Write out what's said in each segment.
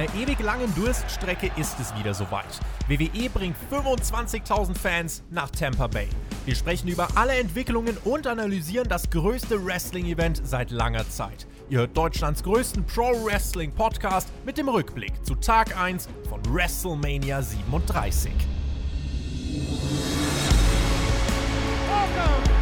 einer ewig langen Durststrecke ist es wieder soweit. WWE bringt 25.000 Fans nach Tampa Bay. Wir sprechen über alle Entwicklungen und analysieren das größte Wrestling-Event seit langer Zeit. Ihr hört Deutschlands größten Pro-Wrestling-Podcast mit dem Rückblick zu Tag 1 von WrestleMania 37. Welcome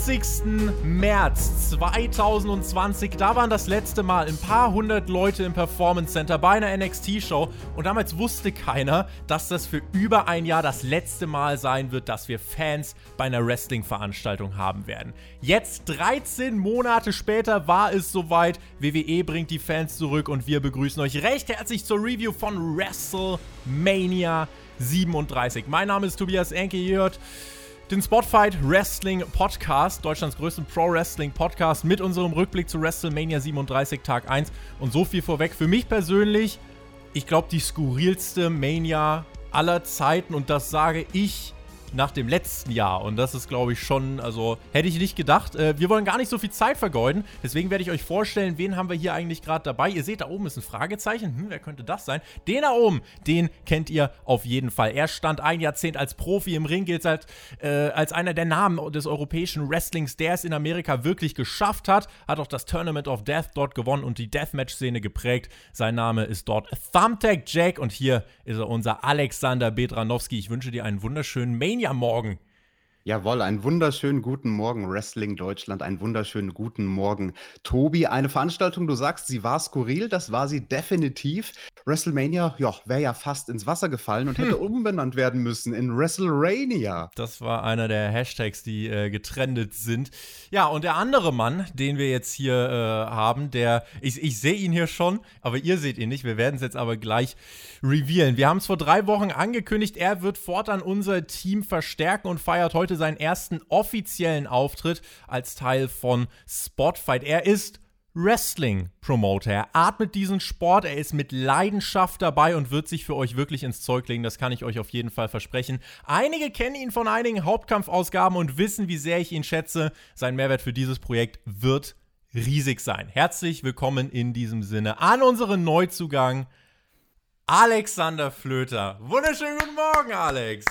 20. März 2020, da waren das letzte Mal ein paar hundert Leute im Performance Center bei einer NXT-Show und damals wusste keiner, dass das für über ein Jahr das letzte Mal sein wird, dass wir Fans bei einer Wrestling-Veranstaltung haben werden. Jetzt, 13 Monate später, war es soweit. WWE bringt die Fans zurück und wir begrüßen euch recht herzlich zur Review von WrestleMania 37. Mein Name ist Tobias Enke, ihr hört den Spotfight Wrestling Podcast, Deutschlands größten Pro Wrestling Podcast mit unserem Rückblick zu WrestleMania 37 Tag 1. Und so viel vorweg. Für mich persönlich, ich glaube, die skurrilste Mania aller Zeiten. Und das sage ich nach dem letzten Jahr. Und das ist, glaube ich, schon, also hätte ich nicht gedacht. Äh, wir wollen gar nicht so viel Zeit vergeuden. Deswegen werde ich euch vorstellen, wen haben wir hier eigentlich gerade dabei. Ihr seht, da oben ist ein Fragezeichen. Hm, wer könnte das sein? Den da oben, den kennt ihr auf jeden Fall. Er stand ein Jahrzehnt als Profi im Ring, gilt als, äh, als einer der Namen des europäischen Wrestlings, der es in Amerika wirklich geschafft hat. Hat auch das Tournament of Death dort gewonnen und die Deathmatch-Szene geprägt. Sein Name ist dort Thumbtack Jack und hier ist er unser Alexander Bedranowski. Ich wünsche dir einen wunderschönen Mania morgen. Jawohl, einen wunderschönen guten Morgen, Wrestling Deutschland, einen wunderschönen guten Morgen, Tobi. Eine Veranstaltung, du sagst, sie war skurril, das war sie definitiv. WrestleMania, ja, wäre ja fast ins Wasser gefallen und hätte umbenannt werden müssen in WrestleRania. Das war einer der Hashtags, die äh, getrendet sind. Ja, und der andere Mann, den wir jetzt hier äh, haben, der, ich, ich sehe ihn hier schon, aber ihr seht ihn nicht. Wir werden es jetzt aber gleich revealen. Wir haben es vor drei Wochen angekündigt, er wird fortan unser Team verstärken und feiert heute seinen ersten offiziellen Auftritt als Teil von Spotfight. Er ist Wrestling-Promoter. Er atmet diesen Sport, er ist mit Leidenschaft dabei und wird sich für euch wirklich ins Zeug legen. Das kann ich euch auf jeden Fall versprechen. Einige kennen ihn von einigen Hauptkampfausgaben und wissen, wie sehr ich ihn schätze. Sein Mehrwert für dieses Projekt wird riesig sein. Herzlich willkommen in diesem Sinne an unseren Neuzugang Alexander Flöter. Wunderschönen guten Morgen, Alex.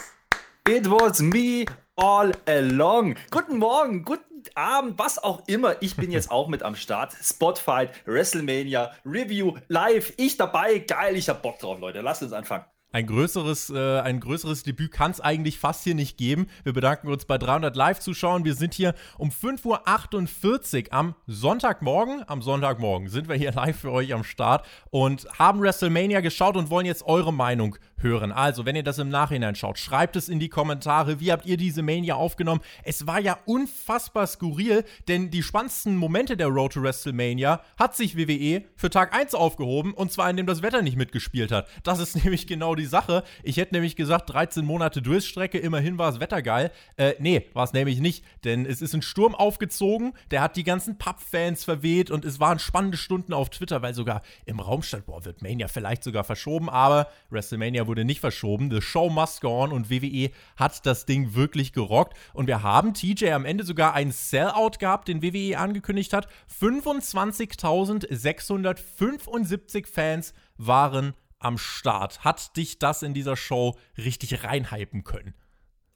It was me all along. Guten Morgen, guten Abend, was auch immer. Ich bin jetzt auch mit am Start. Spotfight, WrestleMania, Review, live. Ich dabei. Geil, ich hab Bock drauf, Leute. Lasst uns anfangen. Ein größeres, äh, ein größeres Debüt kann es eigentlich fast hier nicht geben. Wir bedanken uns bei 300 Live-Zuschauern. Wir sind hier um 5.48 Uhr am Sonntagmorgen. Am Sonntagmorgen sind wir hier live für euch am Start und haben WrestleMania geschaut und wollen jetzt eure Meinung hören. Also, wenn ihr das im Nachhinein schaut, schreibt es in die Kommentare. Wie habt ihr diese Mania aufgenommen? Es war ja unfassbar skurril, denn die spannendsten Momente der Road to WrestleMania hat sich WWE für Tag 1 aufgehoben und zwar indem das Wetter nicht mitgespielt hat. Das ist nämlich genau die Sache. Ich hätte nämlich gesagt, 13 Monate Durststrecke, immerhin war das Wetter geil. Äh, nee, war es nämlich nicht, denn es ist ein Sturm aufgezogen, der hat die ganzen Pub-Fans verweht und es waren spannende Stunden auf Twitter, weil sogar im Raum stand, boah, wird Mania vielleicht sogar verschoben, aber WrestleMania wurde nicht verschoben. The Show must go on und WWE hat das Ding wirklich gerockt. Und wir haben TJ am Ende sogar einen Sellout gehabt, den WWE angekündigt hat. 25.675 Fans waren am Start. Hat dich das in dieser Show richtig reinhypen können?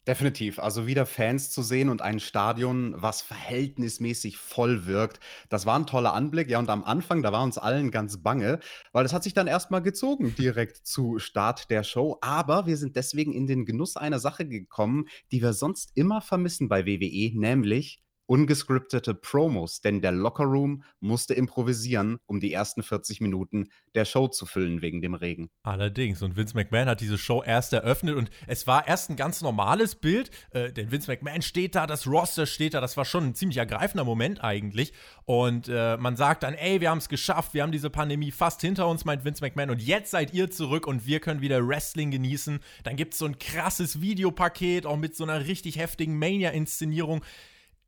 Definitiv. Also wieder Fans zu sehen und ein Stadion, was verhältnismäßig voll wirkt. Das war ein toller Anblick. Ja, und am Anfang, da war uns allen ganz bange, weil das hat sich dann erstmal gezogen direkt zu Start der Show. Aber wir sind deswegen in den Genuss einer Sache gekommen, die wir sonst immer vermissen bei WWE, nämlich ungescriptete Promos, denn der Lockerroom musste improvisieren, um die ersten 40 Minuten der Show zu füllen wegen dem Regen. Allerdings. Und Vince McMahon hat diese Show erst eröffnet und es war erst ein ganz normales Bild, äh, denn Vince McMahon steht da, das Roster steht da, das war schon ein ziemlich ergreifender Moment eigentlich. Und äh, man sagt dann, ey, wir haben es geschafft, wir haben diese Pandemie fast hinter uns, meint Vince McMahon, und jetzt seid ihr zurück und wir können wieder Wrestling genießen. Dann gibt es so ein krasses Videopaket, auch mit so einer richtig heftigen Mania-Inszenierung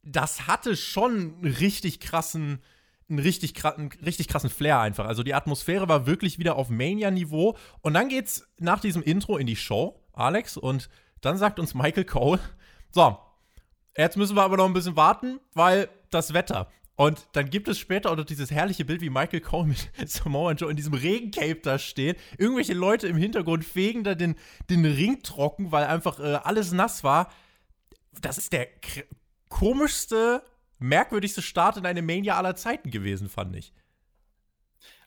das hatte schon einen richtig krassen, einen richtig, einen richtig krassen Flair einfach. Also die Atmosphäre war wirklich wieder auf Mania-Niveau. Und dann geht's nach diesem Intro in die Show, Alex, und dann sagt uns Michael Cole, so, jetzt müssen wir aber noch ein bisschen warten, weil das Wetter. Und dann gibt es später auch noch dieses herrliche Bild, wie Michael Cole mit Samoa Joe in diesem Regencape da steht. Irgendwelche Leute im Hintergrund fegen da den, den Ring trocken, weil einfach äh, alles nass war. Das ist der komischste, merkwürdigste Start in eine Mania aller Zeiten gewesen, fand ich.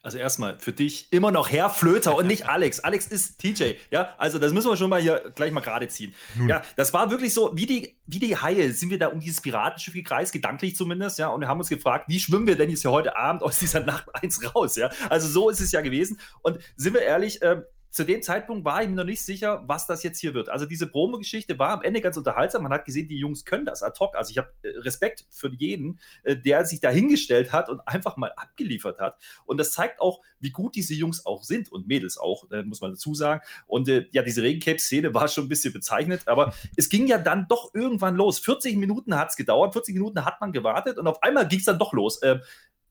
Also erstmal für dich immer noch Herr Flöter und nicht Alex. Alex ist TJ. Ja, also das müssen wir schon mal hier gleich mal gerade ziehen. Nun. Ja, das war wirklich so, wie die, wie die Haie sind wir da um dieses Piratenschiff gekreist, gedanklich zumindest, ja, und wir haben uns gefragt, wie schwimmen wir denn jetzt hier heute Abend aus dieser Nacht 1 raus, ja? Also so ist es ja gewesen. Und sind wir ehrlich, äh, zu dem Zeitpunkt war ich mir noch nicht sicher, was das jetzt hier wird. Also diese Promo-Geschichte war am Ende ganz unterhaltsam. Man hat gesehen, die Jungs können das ad hoc. Also ich habe äh, Respekt für jeden, äh, der sich da hingestellt hat und einfach mal abgeliefert hat. Und das zeigt auch, wie gut diese Jungs auch sind und Mädels auch, äh, muss man dazu sagen. Und ja, diese Regencape-Szene war schon ein bisschen bezeichnet, aber es ging ja dann doch irgendwann los. 40 Minuten hat es gedauert, 40 Minuten hat man gewartet und auf einmal ging es dann doch los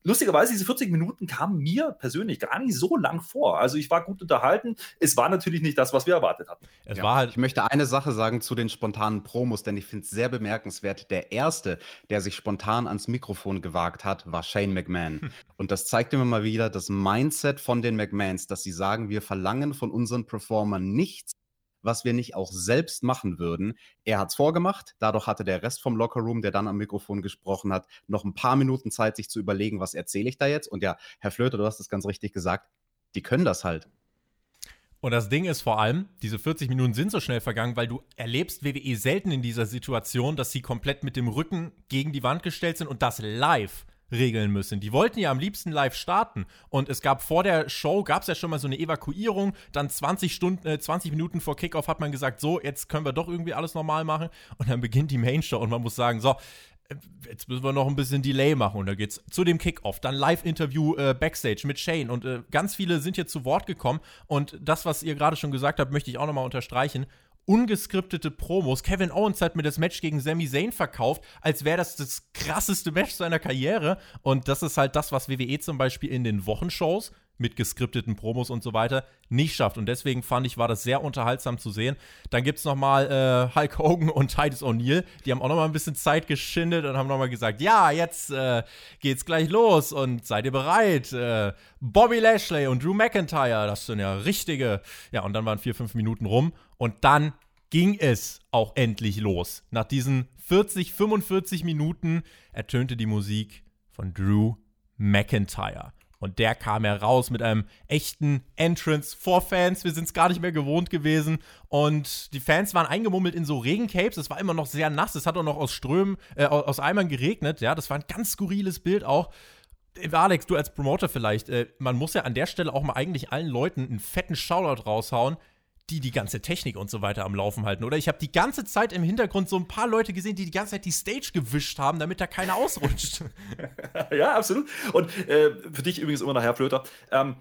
lustigerweise, diese 40 Minuten kamen mir persönlich gar nicht so lang vor. Also ich war gut unterhalten. Es war natürlich nicht das, was wir erwartet hatten. Es ja, war halt ich möchte eine Sache sagen zu den spontanen Promos, denn ich finde es sehr bemerkenswert. Der erste, der sich spontan ans Mikrofon gewagt hat, war Shane McMahon. Hm. Und das zeigt immer mal wieder das Mindset von den McMahons, dass sie sagen, wir verlangen von unseren Performern nichts, was wir nicht auch selbst machen würden. Er hat es vorgemacht, dadurch hatte der Rest vom Lockerroom, der dann am Mikrofon gesprochen hat, noch ein paar Minuten Zeit, sich zu überlegen, was erzähle ich da jetzt. Und ja, Herr Flöter, du hast es ganz richtig gesagt, die können das halt. Und das Ding ist vor allem, diese 40 Minuten sind so schnell vergangen, weil du erlebst WWE selten in dieser Situation, dass sie komplett mit dem Rücken gegen die Wand gestellt sind und das live regeln müssen. Die wollten ja am liebsten live starten. Und es gab vor der Show gab es ja schon mal so eine Evakuierung, dann 20 Stunden äh, 20 Minuten vor Kickoff hat man gesagt, so, jetzt können wir doch irgendwie alles normal machen. Und dann beginnt die Main Show und man muss sagen, so, äh, jetzt müssen wir noch ein bisschen Delay machen. Und da geht's zu dem Kickoff, dann Live-Interview äh, Backstage mit Shane. Und äh, ganz viele sind hier zu Wort gekommen. Und das, was ihr gerade schon gesagt habt, möchte ich auch nochmal unterstreichen ungeskriptete Promos. Kevin Owens hat mir das Match gegen Sami Zayn verkauft, als wäre das das krasseste Match seiner Karriere. Und das ist halt das, was WWE zum Beispiel in den Wochenshows mit geskripteten Promos und so weiter nicht schafft. Und deswegen fand ich, war das sehr unterhaltsam zu sehen. Dann gibt es nochmal äh, Hulk Hogan und Titus O'Neill. Die haben auch nochmal ein bisschen Zeit geschindet und haben nochmal gesagt, ja, jetzt äh, geht's gleich los und seid ihr bereit? Äh, Bobby Lashley und Drew McIntyre, das sind ja richtige. Ja, und dann waren vier, fünf Minuten rum. Und dann ging es auch endlich los. Nach diesen 40, 45 Minuten ertönte die Musik von Drew McIntyre. Und der kam heraus mit einem echten Entrance vor Fans. Wir sind es gar nicht mehr gewohnt gewesen. Und die Fans waren eingemummelt in so Regencapes. Es war immer noch sehr nass. Es hat auch noch aus Strömen, äh, aus Eimern geregnet. Ja, das war ein ganz skurriles Bild auch. Äh, Alex, du als Promoter vielleicht, äh, man muss ja an der Stelle auch mal eigentlich allen Leuten einen fetten Shoutout raushauen, die die ganze Technik und so weiter am Laufen halten, oder? Ich habe die ganze Zeit im Hintergrund so ein paar Leute gesehen, die die ganze Zeit die Stage gewischt haben, damit da keiner ausrutscht. ja, absolut. Und äh, für dich übrigens immer noch Herr Flöter. Ähm,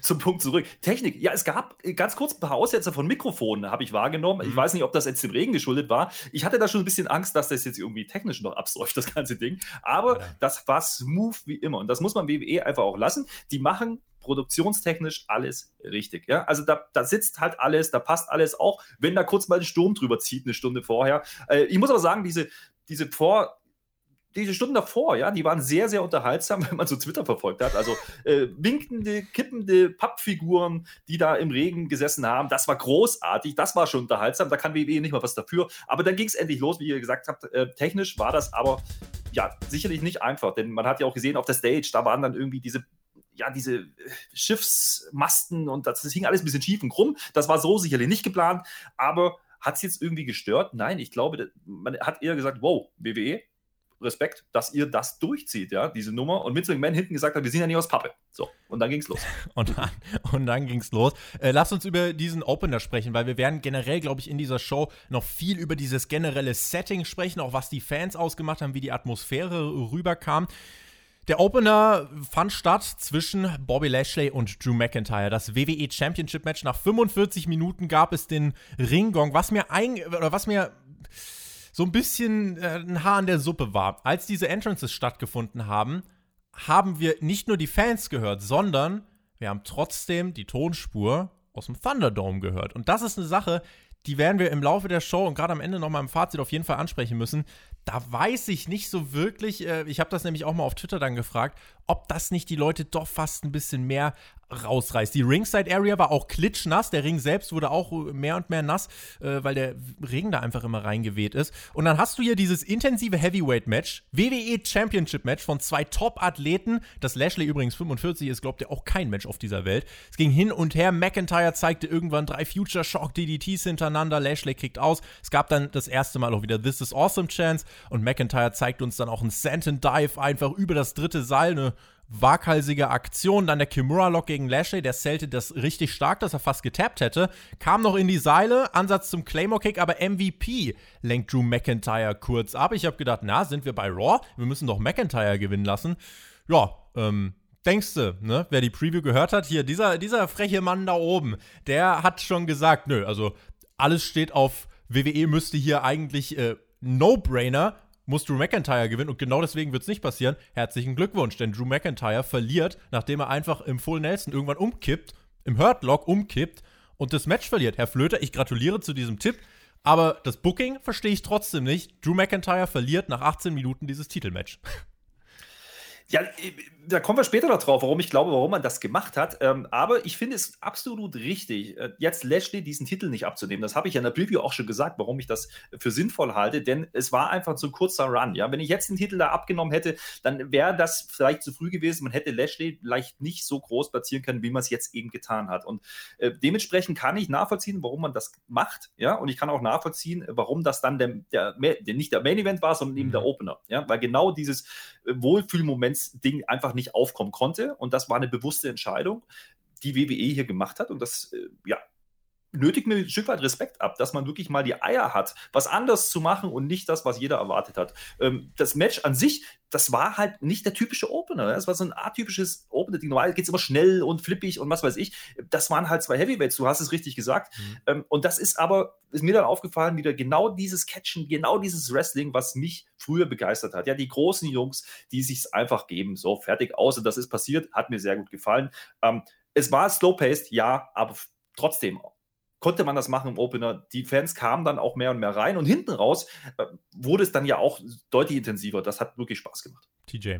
zum Punkt zurück. Technik. Ja, es gab ganz kurz ein paar Aussetzer von Mikrofonen, habe ich wahrgenommen. Ich mhm. weiß nicht, ob das jetzt dem Regen geschuldet war. Ich hatte da schon ein bisschen Angst, dass das jetzt irgendwie technisch noch absäuft, das ganze Ding. Aber ja. das war smooth wie immer. Und das muss man WWE einfach auch lassen. Die machen produktionstechnisch alles richtig. Ja? Also da, da sitzt halt alles, da passt alles, auch wenn da kurz mal ein Sturm drüber zieht, eine Stunde vorher. Äh, ich muss aber sagen, diese, diese Vor- diese Stunden davor, ja, die waren sehr, sehr unterhaltsam, wenn man so Twitter verfolgt hat. Also äh, winkende, kippende Pappfiguren, die da im Regen gesessen haben, das war großartig, das war schon unterhaltsam, da kann WWE nicht mal was dafür. Aber dann ging es endlich los, wie ihr gesagt habt, äh, technisch war das aber ja sicherlich nicht einfach, denn man hat ja auch gesehen auf der Stage, da waren dann irgendwie diese ja, diese äh, Schiffsmasten und das, das hing alles ein bisschen schief und krumm. Das war so sicherlich nicht geplant, aber Hat es jetzt irgendwie gestört? Nein, ich glaube, man hat eher gesagt, wow, WWE, Respekt, dass ihr das durchzieht, ja, diese Nummer. Und Vince McMahon hinten gesagt hat, wir sind ja nicht aus Pappe. So, und dann ging's los. Und dann, und dann ging's los. Äh, lass uns über diesen Opener sprechen, weil wir werden generell, glaube ich, in dieser Show noch viel über dieses generelle Setting sprechen, auch was die Fans ausgemacht haben, wie die Atmosphäre rüberkam. Der Opener fand statt zwischen Bobby Lashley und Drew McIntyre. Das WWE Championship Match. Nach 45 Minuten gab es den Ringgong, was mir ein, oder was mir so ein bisschen äh, ein Haar in der Suppe war. Als diese Entrances stattgefunden haben, haben wir nicht nur die Fans gehört, sondern wir haben trotzdem die Tonspur aus dem Thunderdome gehört. Und das ist eine Sache, die werden wir im Laufe der Show und gerade am Ende nochmal im Fazit auf jeden Fall ansprechen müssen. Da weiß ich nicht so wirklich, äh, ich habe das nämlich auch mal auf Twitter dann gefragt, ob das nicht die Leute doch fast ein bisschen mehr rausreißt. Die Ringside Area war auch klitschnass, der Ring selbst wurde auch mehr und mehr nass, äh, weil der Regen da einfach immer reingeweht ist. Und dann hast du hier dieses intensive Heavyweight Match, WWE Championship Match von zwei Top-Athleten. Das Lashley übrigens 45 ist, glaubt ihr, auch kein Match auf dieser Welt. Es ging hin und her. McIntyre zeigte irgendwann drei Future Shock DDTs hintereinander. Lashley kriegt aus. Es gab dann das erste Mal auch wieder This is Awesome Chance und McIntyre zeigt uns dann auch einen Senton Dive einfach über das dritte Seil, eine waghalsige Aktion. Dann der Kimura-Lock gegen Lashley, der zählte das richtig stark, dass er fast getappt hätte. Kam noch in die Seile, Ansatz zum Claymore-Kick, aber MVP lenkt Drew McIntyre kurz ab. Ich habe gedacht, na, sind wir bei Raw? Wir müssen doch McIntyre gewinnen lassen. Ja, ähm, Denkst du, ne? Wer die Preview gehört hat, hier, dieser, dieser freche Mann da oben, der hat schon gesagt, nö, also alles steht auf WWE müsste hier eigentlich äh, No-Brainer muss Drew McIntyre gewinnen und genau deswegen wird es nicht passieren. Herzlichen Glückwunsch, denn Drew McIntyre verliert, nachdem er einfach im Full Nelson irgendwann umkippt, im Hurtlock umkippt und das Match verliert. Herr Flöter, ich gratuliere zu diesem Tipp, aber das Booking verstehe ich trotzdem nicht. Drew McIntyre verliert nach 18 Minuten dieses Titelmatch. Ja, da kommen wir später noch drauf, warum ich glaube, warum man das gemacht hat. Ähm, aber ich finde es absolut richtig, äh, jetzt Lashley diesen Titel nicht abzunehmen. Das habe ich ja in der Preview auch schon gesagt, warum ich das für sinnvoll halte, denn es war einfach zu kurzer Run. Ja, wenn ich jetzt den Titel da abgenommen hätte, dann wäre das vielleicht zu früh gewesen. Man hätte Lashley vielleicht nicht so groß platzieren können, wie man es jetzt eben getan hat. Und äh, dementsprechend kann ich nachvollziehen, warum man das macht. Ja, und ich kann auch nachvollziehen, warum das dann der, der, der nicht der Main Event war, sondern eben mhm. der Opener. Ja, weil genau dieses äh, Wohlfühlmoments-Ding einfach nicht aufkommen konnte. Und das war eine bewusste Entscheidung, die WWE hier gemacht hat. Und das, äh, ja, nötigt mir ein Stück weit Respekt ab, dass man wirklich mal die Eier hat, was anders zu machen und nicht das, was jeder erwartet hat. Ähm, das Match an sich, das war halt nicht der typische Opener. Das war so ein atypisches Opener-Ding. Normal geht es immer schnell und flippig und was weiß ich. Das waren halt zwei Heavyweights, du hast es richtig gesagt. Mhm. Ähm, und das ist aber, ist mir dann aufgefallen, wieder genau dieses Catchen, genau dieses Wrestling, was mich früher begeistert hat. Ja, die großen Jungs, die sich einfach geben. So, fertig, außer das ist passiert, hat mir sehr gut gefallen. Ähm, es war slow-paced, ja, aber trotzdem konnte man das machen im Opener. Die Fans kamen dann auch mehr und mehr rein und hinten raus äh, wurde es dann ja auch deutlich intensiver. Das hat wirklich Spaß gemacht. TJ.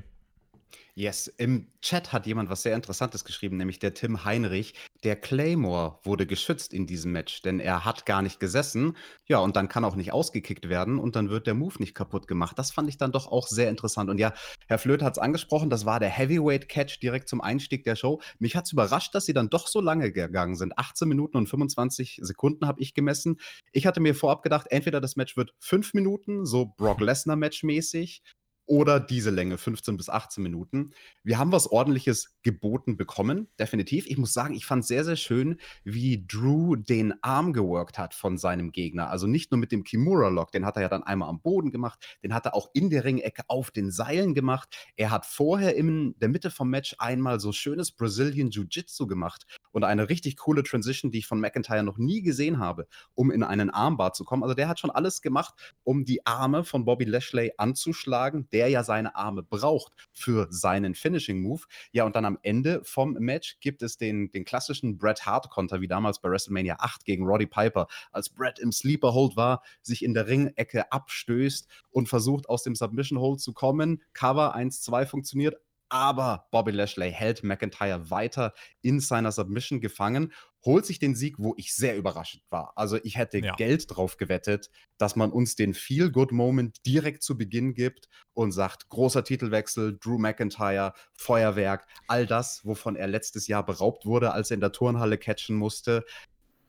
Yes, im Chat hat jemand was sehr Interessantes geschrieben, nämlich der Tim Heinrich. Der Claymore wurde geschützt in diesem Match, denn er hat gar nicht gesessen. Ja, und dann kann auch nicht ausgekickt werden und dann wird der Move nicht kaputt gemacht. Das fand ich dann doch auch sehr interessant. Und ja, Herr Flöth hat es angesprochen, das war der Heavyweight Catch direkt zum Einstieg der Show. Mich hat es überrascht, dass sie dann doch so lange gegangen sind. 18 Minuten und 25 Sekunden habe ich gemessen. Ich hatte mir vorab gedacht, entweder das Match wird 5 Minuten, so Brock Lesnar Match mäßig, oder diese Länge, 15 bis 18 Minuten. Wir haben was Ordentliches geboten bekommen, definitiv. Ich muss sagen, ich fand sehr, sehr schön, wie Drew den Arm geworkt hat von seinem Gegner. Also nicht nur mit dem Kimura-Lock, den hat er ja dann einmal am Boden gemacht, den hat er auch in der Ringecke auf den Seilen gemacht. Er hat vorher in der Mitte vom Match einmal so schönes Brazilian Jiu-Jitsu gemacht und eine richtig coole Transition, die ich von McIntyre noch nie gesehen habe, um in einen Armbar zu kommen. Also der hat schon alles gemacht, um die Arme von Bobby Lashley anzuschlagen der ja seine Arme braucht für seinen Finishing Move. Ja, und dann am Ende vom Match gibt es den, den klassischen Bret Hart-Konter, wie damals bei WrestleMania 8 gegen Roddy Piper, als Bret im Sleeper Hold war, sich in der Ringecke abstößt und versucht aus dem Submission Hold zu kommen. Cover 1-2 funktioniert, aber Bobby Lashley hält McIntyre weiter in seiner Submission gefangen, holt sich den Sieg, wo ich sehr überraschend war. Also ich hätte ja. Geld drauf gewettet, dass man uns den Feel-Good-Moment direkt zu Beginn gibt und sagt, großer Titelwechsel, Drew McIntyre, Feuerwerk, all das, wovon er letztes Jahr beraubt wurde, als er in der Turnhalle catchen musste.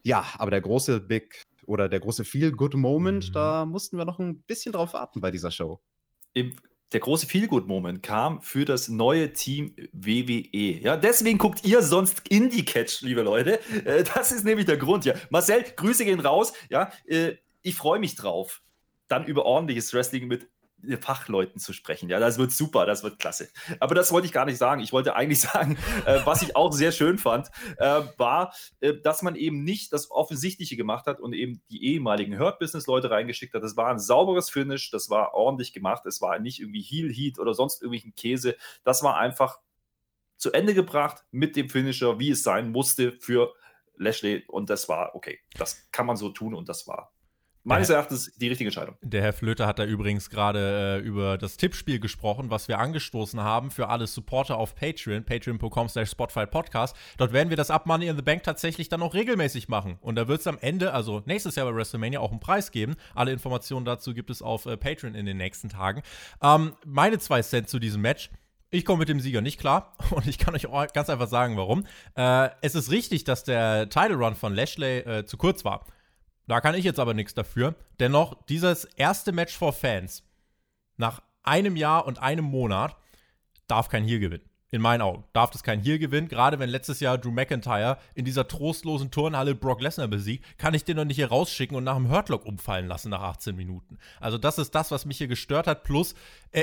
Ja, aber der große Big oder der große Feel-Good-Moment, Mhm. da mussten wir noch ein bisschen drauf warten bei dieser Show. Im, der große Feelgood-Moment kam für das neue Team WWE. Ja, deswegen guckt ihr sonst Indie-Catch, liebe Leute. Äh, das ist nämlich der Grund. Ja. Marcel, Grüße gehen raus. Ja, äh, ich freue mich drauf, dann über ordentliches Wrestling mit Fachleuten zu sprechen. Ja, das wird super, das wird klasse. Aber das wollte ich gar nicht sagen. Ich wollte eigentlich sagen, äh, was ich auch sehr schön fand, äh, war, äh, dass man eben nicht das Offensichtliche gemacht hat und eben die ehemaligen Hurt-Business-Leute reingeschickt hat. Das war ein sauberes Finish, das war ordentlich gemacht. Es war nicht irgendwie Heel-Heat oder sonst irgendwelchen Käse. Das war einfach zu Ende gebracht mit dem Finisher, wie es sein musste für Lashley. Und das war okay. Das kann man so tun und das war meines Erachtens die richtige Entscheidung. Der Herr Flöter hat da übrigens gerade äh, über das Tippspiel gesprochen, was wir angestoßen haben für alle Supporter auf Patreon, patreon.com slash Spotify Podcast. Dort werden wir das Up Money in the Bank tatsächlich dann auch regelmäßig machen. Und da wird es am Ende, also nächstes Jahr bei WrestleMania, auch einen Preis geben. Alle Informationen dazu gibt es auf äh, Patreon in den nächsten Tagen. Ähm, meine zwei Cent zu diesem Match. Ich komme mit dem Sieger nicht klar und ich kann euch ganz einfach sagen, warum. Äh, es ist richtig, dass der Title Run von Lashley äh, zu kurz war. Da kann ich jetzt aber nichts dafür. Dennoch, dieses erste Match for Fans nach einem Jahr und einem Monat darf kein Heel gewinnen. In meinen Augen darf das kein Heel gewinnen. Gerade wenn letztes Jahr Drew McIntyre in dieser trostlosen Turnhalle Brock Lesnar besiegt, kann ich den doch nicht hier rausschicken und nach dem Hurtlock umfallen lassen nach 18 Minuten. Also das ist das, was mich hier gestört hat. Plus,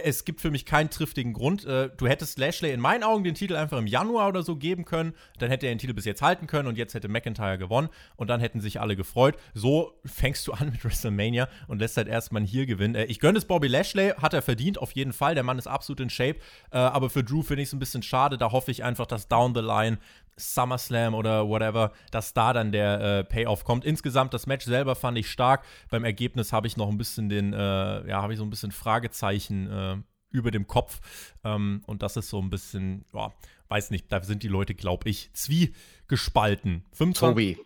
es gibt für mich keinen triftigen Grund. Äh, du hättest Lashley in meinen Augen den Titel einfach im Januar oder so geben können. Dann hätte er den Titel bis jetzt halten können und jetzt hätte McIntyre gewonnen und dann hätten sich alle gefreut. So fängst du an mit WrestleMania und lässt halt erstmal hier gewinnen. Äh, ich gönne es Bobby Lashley, hat er verdient, auf jeden Fall. Der Mann ist absolut in Shape. Äh, aber für Drew finde ich es ein bisschen schade. Da hoffe ich einfach, dass down the line SummerSlam oder whatever, dass da dann der äh, Payoff kommt. Insgesamt das Match selber fand ich stark. Beim Ergebnis habe ich noch ein bisschen den, äh, ja, habe ich so ein bisschen Fragezeichen äh, über dem Kopf. Ähm, und das ist so ein bisschen, ja, weiß nicht, da sind die Leute, glaube ich, zwiegespalten. 25 Tobi,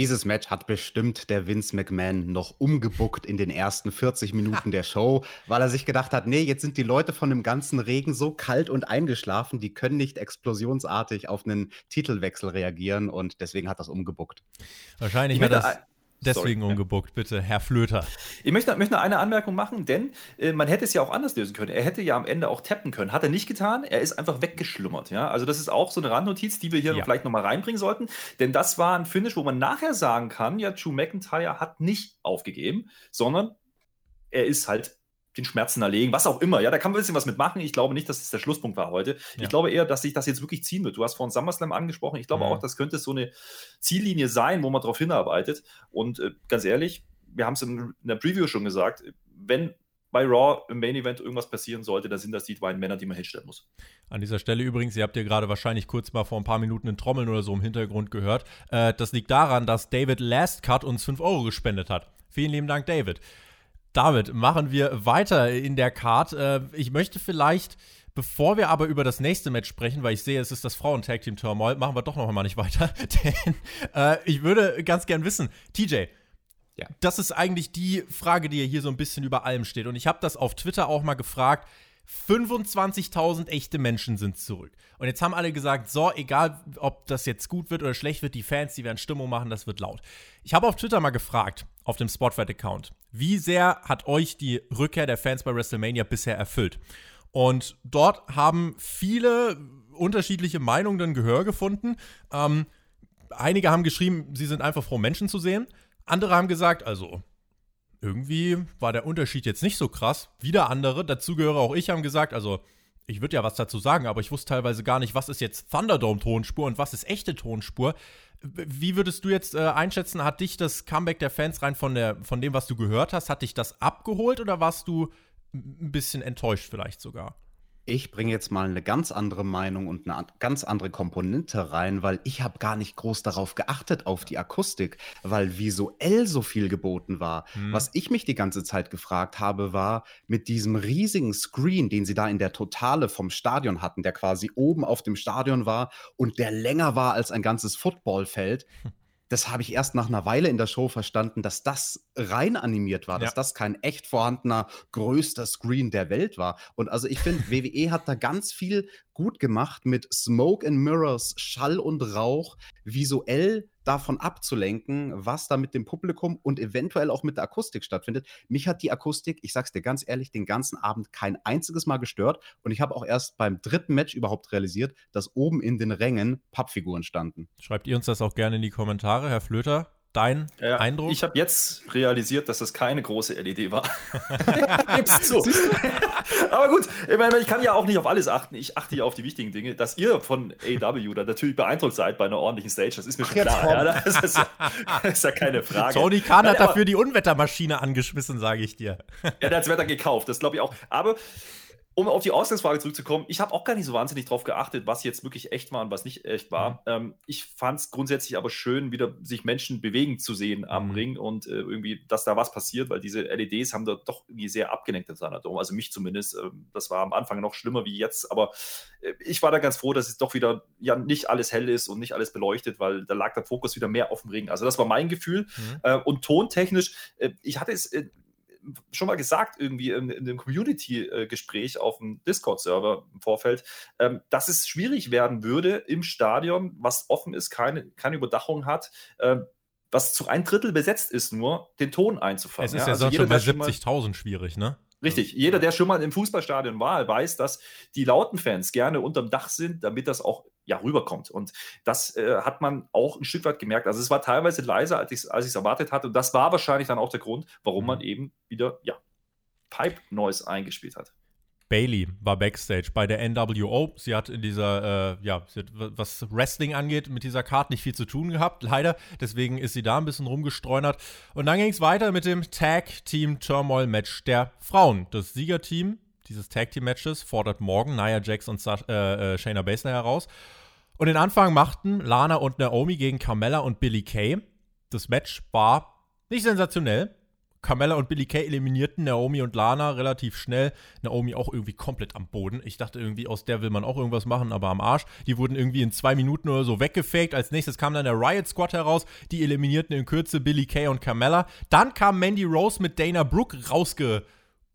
dieses Match hat bestimmt der Vince McMahon noch umgebuckt in den ersten 40 Minuten der Show, weil er sich gedacht hat, nee, jetzt sind die Leute von dem ganzen Regen so kalt und eingeschlafen, die können nicht explosionsartig auf einen Titelwechsel reagieren und deswegen hat das umgebuckt. Wahrscheinlich Ich hat das deswegen Sorry. umgebuckt, bitte, Herr Flöter. Ich möchte, möchte noch eine Anmerkung machen, denn äh, man hätte es ja auch anders lösen können. Er hätte ja am Ende auch tappen können. Hat er nicht getan. Er ist einfach weggeschlummert. Ja? Also das ist auch so eine Randnotiz, die wir hier Ja. noch vielleicht nochmal reinbringen sollten. Denn das war ein Finish, wo man nachher sagen kann, ja, Drew McIntyre hat nicht aufgegeben, sondern er ist halt den Schmerzen erlegen, was auch immer. Ja, da kann man ein bisschen was mitmachen. Ich glaube nicht, dass es der Schlusspunkt war heute. Ja. Ich glaube eher, dass sich das jetzt wirklich ziehen wird. Du hast vorhin SummerSlam angesprochen. Ich glaube Mhm. auch, das könnte so eine Ziellinie sein, wo man darauf hinarbeitet. Und äh, ganz ehrlich, wir haben es in, in der Preview schon gesagt, wenn bei Raw im Main Event irgendwas passieren sollte, dann sind das die beiden Männer, die man hinstellen muss. An dieser Stelle übrigens, ihr habt ja gerade wahrscheinlich kurz mal vor ein paar Minuten ein Trommeln oder so im Hintergrund gehört. Äh, das liegt daran, dass David Last Cut uns 5 Euro gespendet hat. Vielen lieben Dank, David. David, machen wir weiter in der Card. Äh, ich möchte vielleicht, bevor wir aber über das nächste Match sprechen, weil ich sehe, es ist das Frauen-Tag-Team-Turmoil, machen wir doch noch mal nicht weiter. Denn äh, ich würde ganz gern wissen, TJ, Ja. das ist eigentlich die Frage, die ja hier so ein bisschen über allem steht. Und ich habe das auf Twitter auch mal gefragt. 25.000 echte Menschen sind zurück. Und jetzt haben alle gesagt, so, egal ob das jetzt gut wird oder schlecht wird, die Fans, die werden Stimmung machen, das wird laut. Ich habe auf Twitter mal gefragt, auf dem Spotlight-Account, wie sehr hat euch die Rückkehr der Fans bei WrestleMania bisher erfüllt? Und dort haben viele unterschiedliche Meinungen dann Gehör gefunden. Ähm, einige haben geschrieben, sie sind einfach froh, Menschen zu sehen. Andere haben gesagt, also irgendwie war der Unterschied jetzt nicht so krass. Wieder andere, dazu gehöre auch ich, haben gesagt, also ich würde ja was dazu sagen, aber ich wusste teilweise gar nicht, was ist jetzt Thunderdome-Tonspur und was ist echte Tonspur. Wie würdest du jetzt äh, einschätzen, hat dich das Comeback der Fans rein von, der, von dem, was du gehört hast, hat dich das abgeholt oder warst du ein bisschen enttäuscht vielleicht sogar? Ich bringe jetzt mal eine ganz andere Meinung und eine an- ganz andere Komponente rein, weil ich habe gar nicht groß darauf geachtet, auf die Akustik, weil visuell so viel geboten war. Hm. Was ich mich die ganze Zeit gefragt habe, war mit diesem riesigen Screen, den sie da in der Totale vom Stadion hatten, der quasi oben auf dem Stadion war und der länger war als ein ganzes Footballfeld. Das habe ich erst nach einer Weile in der Show verstanden, dass das rein animiert war, dass Ja. das kein echt vorhandener größter Screen der Welt war. Und also ich finde, WWE hat da ganz viel gut gemacht mit Smoke and Mirrors, Schall und Rauch, visuell davon abzulenken, was da mit dem Publikum und eventuell auch mit der Akustik stattfindet. Mich hat die Akustik, ich sag's dir ganz ehrlich, den ganzen Abend kein einziges Mal gestört und ich habe auch erst beim dritten Match überhaupt realisiert, dass oben in den Rängen Pappfiguren standen. Schreibt ihr uns das auch gerne in die Kommentare, Herr Flöter? Dein Ja, Eindruck? Ich habe jetzt realisiert, dass das keine große LED war. Gib's zu. Aber gut, ich, meine, ich kann ja auch nicht auf alles achten. Ich achte ja auf die wichtigen Dinge. Dass ihr von AW da natürlich beeindruckt seid bei einer ordentlichen Stage, das ist mir schon jetzt klar. Ja, das, ist ja, das ist ja keine Frage. Tony Khan hat dafür die Unwettermaschine angeschmissen, sage ich dir. Ja, der hat das Wetter gekauft, das glaube ich auch. Aber um auf die Ausgangsfrage zurückzukommen, ich habe auch gar nicht so wahnsinnig drauf geachtet, was jetzt wirklich echt war und was nicht echt war. Ähm, ich fand es grundsätzlich aber schön, wieder sich Menschen bewegen zu sehen am Mhm. Ring und äh, irgendwie, dass da was passiert, weil diese LEDs haben da doch irgendwie sehr abgelenkt in seiner. Also mich zumindest. Ähm, das war am Anfang noch schlimmer wie jetzt, aber äh, ich war da ganz froh, dass es doch wieder ja nicht alles hell ist und nicht alles beleuchtet, weil da lag der Fokus wieder mehr auf dem Ring. Also das war mein Gefühl. Mhm. Äh, und tontechnisch, äh, ich hatte es äh, schon mal gesagt, irgendwie in, in dem Community-Gespräch auf dem Discord-Server im Vorfeld, ähm, dass es schwierig werden würde im Stadion, was offen ist, keine, keine Überdachung hat, ähm, was zu ein Drittel besetzt ist, nur den Ton einzufangen. Es ist ja, Also sonst jeder, schon bei der schon mal- 70.000 schwierig, ne? Richtig, jeder, der schon mal im Fußballstadion war, weiß, dass die lauten Fans gerne unterm Dach sind, damit das auch ja, rüberkommt. Und das äh, hat man auch ein Stück weit gemerkt. Also es war teilweise leiser, als ich es als ich's erwartet hatte. Und das war wahrscheinlich dann auch der Grund, warum man eben wieder ja, Pipe Noise eingespielt hat. Bailey war backstage bei der NWO. Sie hat in dieser, äh, ja, hat, was Wrestling angeht, mit dieser Card nicht viel zu tun gehabt, leider. Deswegen ist sie da ein bisschen rumgestreunert. Und dann ging es weiter mit dem Tag Team Turmoil Match der Frauen. Das Siegerteam dieses Tag Team Matches fordert morgen Nia Jax und Sa äh, äh, Shayna Baszler heraus. Und den Anfang machten Lana und Naomi gegen Carmella und Billy Kay. Das Match war nicht sensationell. Carmella und Billy Kay eliminierten Naomi und Lana relativ schnell. Naomi auch irgendwie komplett am Boden. Ich dachte irgendwie, aus der will man auch irgendwas machen, aber am Arsch. Die wurden irgendwie in zwei Minuten oder so weggefaked. Als nächstes kam dann der Riot Squad heraus. Die eliminierten in Kürze Billy Kay und Carmella. Dann kam Mandy Rose mit Dana Brooke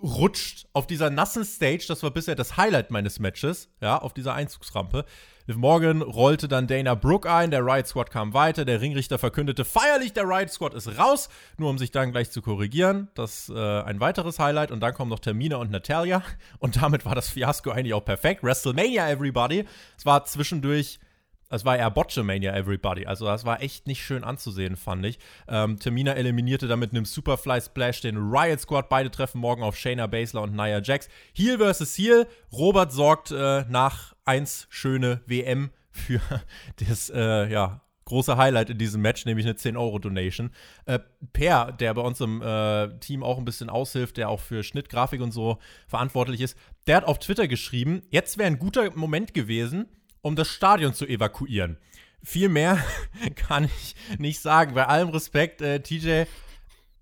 rausgerutscht auf dieser nassen Stage. Das war bisher das Highlight meines Matches, ja, auf dieser Einzugsrampe. Liv Morgan rollte dann Dana Brooke ein, der Riot Squad kam weiter, der Ringrichter verkündete feierlich, der Riot Squad ist raus, nur um sich dann gleich zu korrigieren. Das äh, ein weiteres Highlight und dann kommen noch Termina und Natalia und damit war das Fiasko eigentlich auch perfekt. WrestleMania Everybody. Es war zwischendurch es war eher Botchamania Everybody. Also das war echt nicht schön anzusehen, fand ich. Ähm, Tamina eliminierte damit mit einem Superfly Splash den Riot Squad. Beide treffen morgen auf Shayna Baszler und Nia Jax. Heel versus Heel. Robert sorgt äh, nach 1 schöne WM für das, äh, ja, große Highlight in diesem Match, nämlich eine 10-Euro-Donation. Äh, per, der bei uns im äh, Team auch ein bisschen aushilft, der auch für Schnitt, Grafik und so verantwortlich ist, der hat auf Twitter geschrieben, jetzt wäre ein guter Moment gewesen, um das Stadion zu evakuieren. Viel mehr kann ich nicht sagen. Bei allem Respekt, äh, TJ,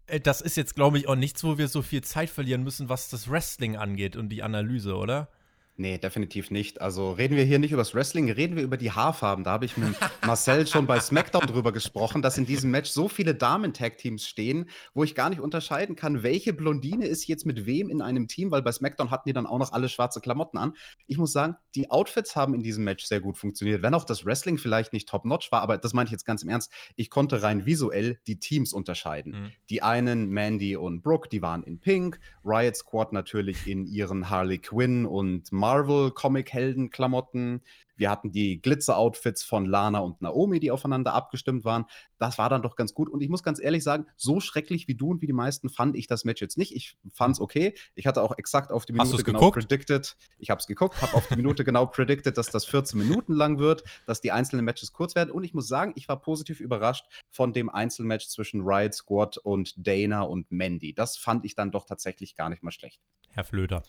äh, das ist jetzt, glaube ich, auch nichts, wo wir so viel Zeit verlieren müssen, was das Wrestling angeht und die Analyse, oder? Nee, definitiv nicht. Also reden wir hier nicht über das Wrestling, reden wir über die Haarfarben. Da habe ich mit Marcel schon bei SmackDown drüber gesprochen, dass in diesem Match so viele Damen-Tag-Teams stehen, wo ich gar nicht unterscheiden kann, welche Blondine ist jetzt mit wem in einem Team, weil bei SmackDown hatten die dann auch noch alle schwarze Klamotten an. Ich muss sagen, die Outfits haben in diesem Match sehr gut funktioniert. Wenn auch das Wrestling vielleicht nicht top-notch war, aber das meine ich jetzt ganz im Ernst, ich konnte rein visuell die Teams unterscheiden. Mhm. Die einen, Mandy und Brooke, die waren in Pink, Riot Squad natürlich in ihren Harley Quinn und Marvel-Comic-Helden-Klamotten. Wir hatten die Glitzer-Outfits von Lana und Naomi, die aufeinander abgestimmt waren. Das war dann doch ganz gut. Und ich muss ganz ehrlich sagen, so schrecklich wie du und wie die meisten fand ich das Match jetzt nicht. Ich fand es okay. Ich hatte auch exakt auf die Minute genau geguckt? predicted. Ich habe es geguckt, habe auf die Minute genau predicted, dass das 14 Minuten lang wird, dass die einzelnen Matches kurz werden. Und ich muss sagen, ich war positiv überrascht von dem Einzelmatch zwischen Riot Squad und Dana und Mandy. Das fand ich dann doch tatsächlich gar nicht mal schlecht. Herr Flöter.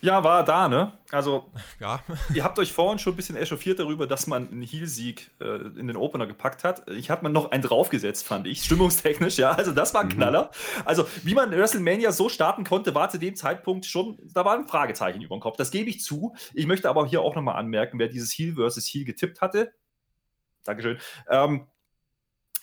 Ja, war da, ne? Also, Ja. ihr habt euch vorhin schon ein bisschen echauffiert darüber, dass man einen Heal-Sieg äh, in den Opener gepackt hat. Ich habe mir noch einen draufgesetzt, fand ich, stimmungstechnisch, ja. Also, das war ein Mhm. Knaller. Also, wie man WrestleMania so starten konnte, war zu dem Zeitpunkt schon, da war ein Fragezeichen über dem Kopf. Das gebe ich zu. Ich möchte aber hier auch nochmal anmerken, wer dieses Heal versus Heal getippt hatte. Dankeschön. Ähm,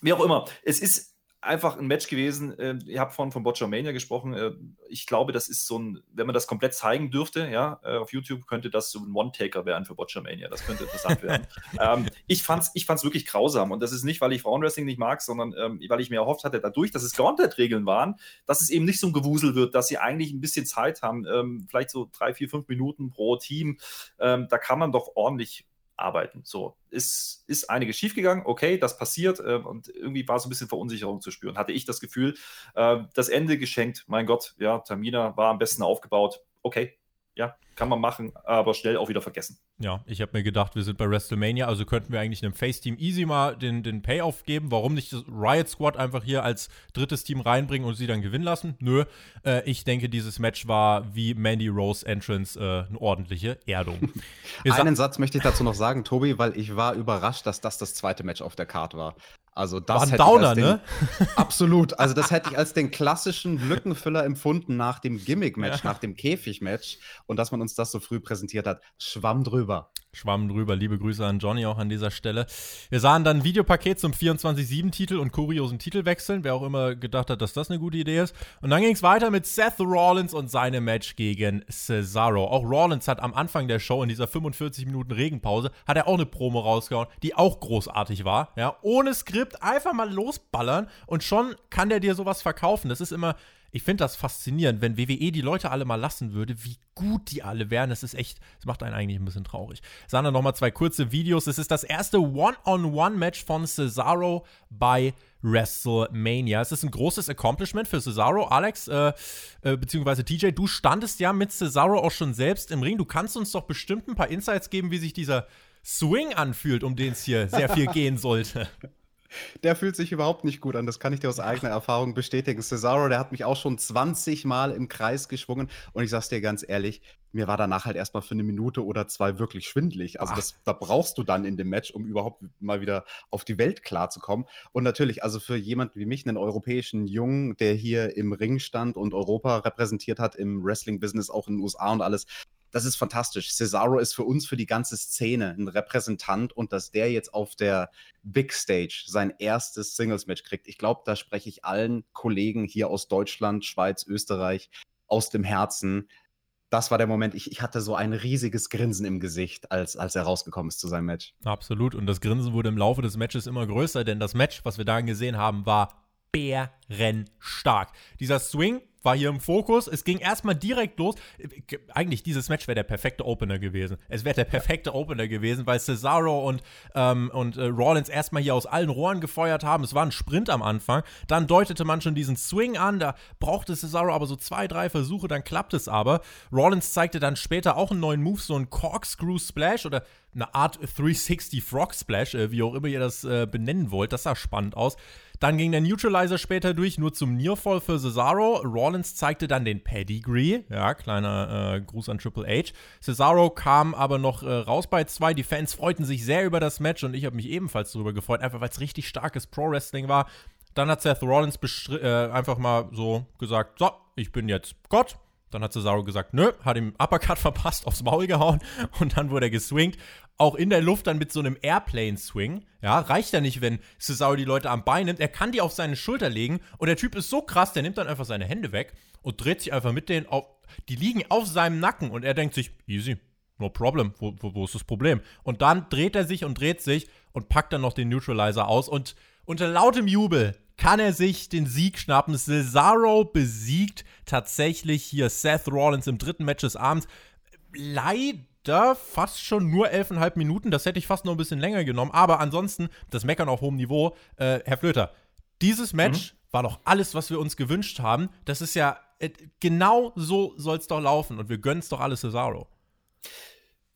wie auch immer, es ist einfach ein Match gewesen. Äh, ihr habt vorhin von Botchamania gesprochen. Äh, ich glaube, das ist so ein, wenn man das komplett zeigen dürfte, ja, äh, auf YouTube könnte das so ein One-Taker werden für Botchamania. Das könnte interessant werden. ähm, ich fand's, ich fand's wirklich grausam. Und das ist nicht, weil ich Frauenwrestling nicht mag, sondern ähm, weil ich mir erhofft hatte, dadurch, dass es Gauntlet-Regeln waren, dass es eben nicht so ein Gewusel wird, dass sie eigentlich ein bisschen Zeit haben, ähm, vielleicht so drei, vier, fünf Minuten pro Team. Ähm, da kann man doch ordentlich arbeiten. So, ist, ist einiges schiefgegangen, okay, das passiert äh, und irgendwie war so ein bisschen Verunsicherung zu spüren. Hatte ich das Gefühl, äh, das Ende geschenkt, mein Gott, ja, Tamina war am besten aufgebaut, okay, ja, kann man machen, aber schnell auch wieder vergessen. Ja, ich habe mir gedacht, wir sind bei WrestleMania, also könnten wir eigentlich einem Face-Team easy mal den, den Payoff geben. Warum nicht das Riot Squad einfach hier als drittes Team reinbringen und sie dann gewinnen lassen? Nö, äh, ich denke, dieses Match war wie Mandy Rose Entrance äh, eine ordentliche Erdung. Einen Satz möchte ich dazu noch sagen, Tobi, weil ich war überrascht, dass das das zweite Match auf der Karte war. Also das War ein hätte Downer, den, ne? Absolut. Also das hätte ich als den klassischen Lückenfüller empfunden nach dem Gimmick-Match, nach dem Käfig-Match. Und dass man uns das so früh präsentiert hat, schwamm drüber. Schwamm drüber. Liebe Grüße an Johnny auch an dieser Stelle. Wir sahen dann ein Videopaket zum 24-7-Titel und kuriosen Titelwechseln. Wer auch immer gedacht hat, dass das eine gute Idee ist. Und dann ging es weiter mit Seth Rollins und seinem Match gegen Cesaro. Auch Rollins hat am Anfang der Show in dieser 45 Minuten Regenpause hat er auch eine Promo rausgehauen, die auch großartig war. Ja, ohne Skript einfach mal losballern und schon kann der dir sowas verkaufen. Das ist immer ich finde das faszinierend, wenn WWE die Leute alle mal lassen würde, wie gut die alle wären. Das ist echt, das macht einen eigentlich ein bisschen traurig. Dann nochmal zwei kurze Videos. Es ist das erste One-on-One-Match von Cesaro bei WrestleMania. Es ist ein großes Accomplishment für Cesaro. Alex, äh, äh, beziehungsweise TJ, du standest ja mit Cesaro auch schon selbst im Ring. Du kannst uns doch bestimmt ein paar Insights geben, wie sich dieser Swing anfühlt, um den es hier sehr viel gehen sollte. Der fühlt sich überhaupt nicht gut an, das kann ich dir aus eigener Erfahrung bestätigen. Cesaro, der hat mich auch schon 20 Mal im Kreis geschwungen und ich sag's dir ganz ehrlich, mir war danach halt erstmal für eine Minute oder zwei wirklich schwindlig. Also das, da brauchst du dann in dem Match, um überhaupt mal wieder auf die Welt klarzukommen. Und natürlich, also für jemanden wie mich, einen europäischen Jungen, der hier im Ring stand und Europa repräsentiert hat im Wrestling-Business, auch in den USA und alles, das ist fantastisch. Cesaro ist für uns, für die ganze Szene ein Repräsentant und dass der jetzt auf der Big Stage sein erstes Singles-Match kriegt, ich glaube, da spreche ich allen Kollegen hier aus Deutschland, Schweiz, Österreich aus dem Herzen. Das war der Moment, ich, ich hatte so ein riesiges Grinsen im Gesicht, als, als er rausgekommen ist zu seinem Match. Absolut. Und das Grinsen wurde im Laufe des Matches immer größer, denn das Match, was wir da gesehen haben, war bärenstark. Dieser Swing war hier im Fokus. Es ging erstmal direkt los. Eigentlich, dieses Match wäre der perfekte Opener gewesen. Es wäre der perfekte Opener gewesen, weil Cesaro und, ähm, und äh, Rollins erstmal hier aus allen Rohren gefeuert haben. Es war ein Sprint am Anfang. Dann deutete man schon diesen Swing an. Da brauchte Cesaro aber so zwei, drei Versuche. Dann klappt es aber. Rollins zeigte dann später auch einen neuen Move, so einen Corkscrew Splash oder eine Art 360 Frog Splash, äh, wie auch immer ihr das äh, benennen wollt. Das sah spannend aus. Dann ging der Neutralizer später durch, nur zum Nearfall für Cesaro. Rollins zeigte dann den Pedigree. Ja, kleiner äh, Gruß an Triple H. Cesaro kam aber noch äh, raus bei zwei. Die Fans freuten sich sehr über das Match und ich habe mich ebenfalls darüber gefreut, einfach weil es richtig starkes Pro-Wrestling war. Dann hat Seth Rollins äh, einfach mal so gesagt: So, ich bin jetzt Gott. Dann hat Cesaro gesagt, nö, hat ihm Uppercut verpasst, aufs Maul gehauen und dann wurde er geswingt. Auch in der Luft dann mit so einem Airplane-Swing. Ja, reicht ja nicht, wenn Cesaro die Leute am Bein nimmt. Er kann die auf seine Schulter legen und der Typ ist so krass, der nimmt dann einfach seine Hände weg und dreht sich einfach mit denen auf. Die liegen auf seinem Nacken und er denkt sich, easy, no problem, wo, wo, wo ist das Problem? Und dann dreht er sich und dreht sich und packt dann noch den Neutralizer aus und unter lautem Jubel kann er sich den Sieg schnappen. Cesaro besiegt tatsächlich hier Seth Rollins im dritten Match des Abends. Leider fast schon nur 11,5 Minuten. Das hätte ich fast noch ein bisschen länger genommen. Aber ansonsten, das Meckern auf hohem Niveau. Äh, Herr Flöter, dieses Match mhm. war doch alles, was wir uns gewünscht haben. Das ist ja, äh, genau so soll es doch laufen. Und wir gönnen es doch alles Cesaro.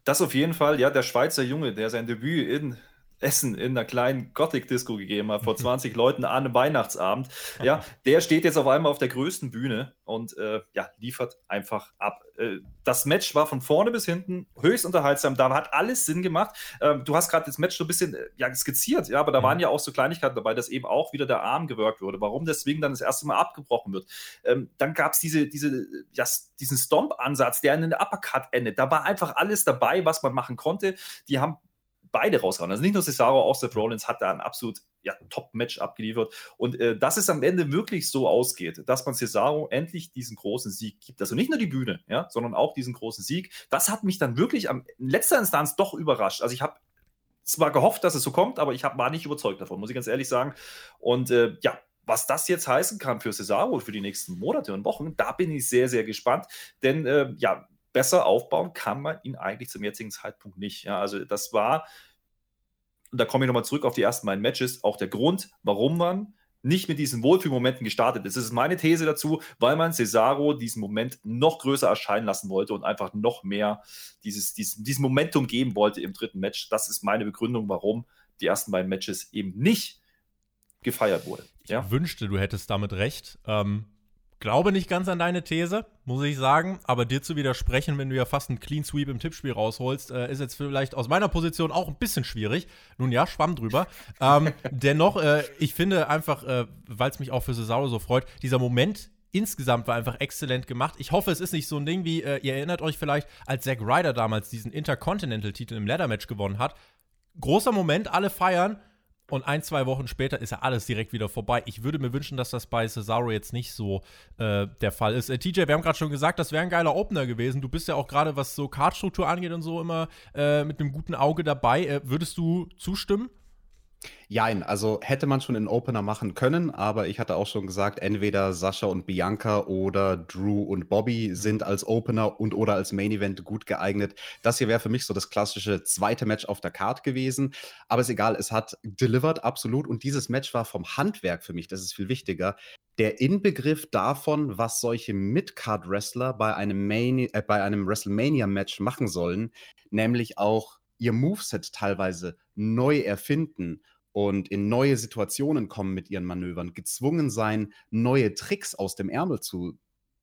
Das auf jeden Fall, ja, der Schweizer Junge, der sein Debüt in Essen in einer kleinen Gothic-Disco gegeben hat, vor 20 Leuten an einem Weihnachtsabend. Ja, der steht jetzt auf einmal auf der größten Bühne und äh, ja, liefert einfach ab. Äh, das Match war von vorne bis hinten höchst unterhaltsam. Da hat alles Sinn gemacht. Ähm, du hast gerade das Match so ein bisschen äh, ja, skizziert, ja, aber da mhm. waren ja auch so Kleinigkeiten dabei, dass eben auch wieder der Arm gewirkt wurde. Warum deswegen dann das erste Mal abgebrochen wird. Ähm, dann gab es diese, diese, ja, diesen Stomp-Ansatz, der in den Uppercut endet. Da war einfach alles dabei, was man machen konnte. Die haben beide rausgehauen. Also nicht nur Cesaro, auch Seth Rollins hat da ein absolut ja, Top-Match abgeliefert. Und äh, dass es am Ende wirklich so ausgeht, dass man Cesaro endlich diesen großen Sieg gibt. Also nicht nur die Bühne, ja, sondern auch diesen großen Sieg. Das hat mich dann wirklich am, in letzter Instanz doch überrascht. Also ich habe zwar gehofft, dass es so kommt, aber ich hab, war nicht überzeugt davon, muss ich ganz ehrlich sagen. Und äh, ja, was das jetzt heißen kann für Cesaro für die nächsten Monate und Wochen, da bin ich sehr, sehr gespannt. Denn äh, ja, besser aufbauen kann man ihn eigentlich zum jetzigen Zeitpunkt nicht. Ja, also das war, und da komme ich nochmal zurück auf die ersten beiden Matches, auch der Grund, warum man nicht mit diesen Wohlfühlmomenten gestartet ist. Das ist meine These dazu, weil man Cesaro diesen Moment noch größer erscheinen lassen wollte und einfach noch mehr dieses, dieses, dieses Momentum geben wollte im dritten Match. Das ist meine Begründung, warum die ersten beiden Matches eben nicht gefeiert wurden. Ja? Ich wünschte, du hättest damit recht. Ähm, glaube nicht ganz an deine These, muss ich sagen, aber dir zu widersprechen, wenn du ja fast einen Clean Sweep im Tippspiel rausholst, äh, ist jetzt vielleicht aus meiner Position auch ein bisschen schwierig. Nun ja, schwamm drüber. ähm, dennoch, äh, ich finde einfach, äh, weil es mich auch für Cesaro so freut, dieser Moment insgesamt war einfach exzellent gemacht. Ich hoffe, es ist nicht so ein Ding wie, äh, ihr erinnert euch vielleicht, als Zack Ryder damals diesen Intercontinental-Titel im Ladder-Match gewonnen hat. Großer Moment, alle feiern und ein, zwei Wochen später ist ja alles direkt wieder vorbei. Ich würde mir wünschen, dass das bei Cesaro jetzt nicht so äh, der Fall ist. Äh, TJ, wir haben gerade schon gesagt, das wäre ein geiler Opener gewesen. Du bist ja auch gerade, was so Kartstruktur angeht und so, immer äh, mit einem guten Auge dabei. Äh, würdest du zustimmen? Jein, also hätte man schon einen Opener machen können, aber ich hatte auch schon gesagt, entweder Sascha und Bianca oder Drew und Bobby sind als Opener und oder als Main Event gut geeignet. Das hier wäre für mich so das klassische zweite Match auf der Card gewesen. Aber ist egal, es hat delivered, absolut. Und dieses Match war vom Handwerk für mich, das ist viel wichtiger, der Inbegriff davon, was solche Mid-Card-Wrestler bei einem, äh, bei einem WrestleMania-Match machen sollen, nämlich auch ihr Moveset teilweise neu erfinden und in neue Situationen kommen mit ihren Manövern, gezwungen sein, neue Tricks aus dem Ärmel zu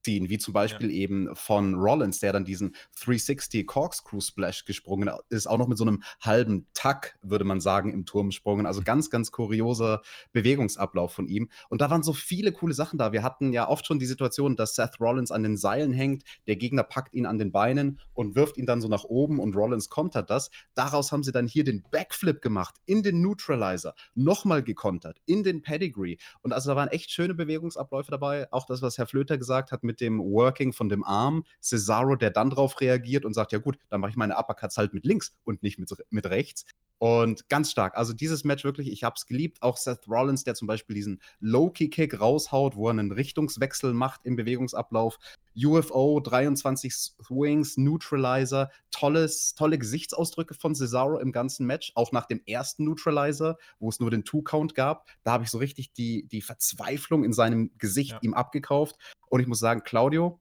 ziehen, wie zum Beispiel ja. eben von Rollins, der dann diesen 360 Corkscrew Splash gesprungen ist, auch noch mit so einem halben Tuck, würde man sagen, im Turm gesprungen. Also ganz, ganz kurioser Bewegungsablauf von ihm. Und da waren so viele coole Sachen da. Wir hatten ja oft schon die Situation, dass Seth Rollins an den Seilen hängt, der Gegner packt ihn an den Beinen und wirft ihn dann so nach oben und Rollins kontert das. Daraus haben sie dann hier den Backflip gemacht, in den Neutralizer, nochmal gekontert, in den Pedigree. Und also da waren echt schöne Bewegungsabläufe dabei. Auch das, was Herr Flöter gesagt hat mit mit dem Working von dem Arm. Cesaro, der dann drauf reagiert und sagt, ja gut, dann mache ich meine Uppercuts halt mit links und nicht mit, mit rechts. Und ganz stark. Also dieses Match wirklich, ich habe es geliebt. Auch Seth Rollins, der zum Beispiel diesen Low-Key-Kick raushaut, wo er einen Richtungswechsel macht im Bewegungsablauf. UFO, 23 Swings, Neutralizer. Tolles, tolle Gesichtsausdrücke von Cesaro im ganzen Match. Auch nach dem ersten Neutralizer, wo es nur den Two-Count gab. Da habe ich so richtig die, die Verzweiflung in seinem Gesicht ja. ihm abgekauft. Und ich muss sagen, Claudio,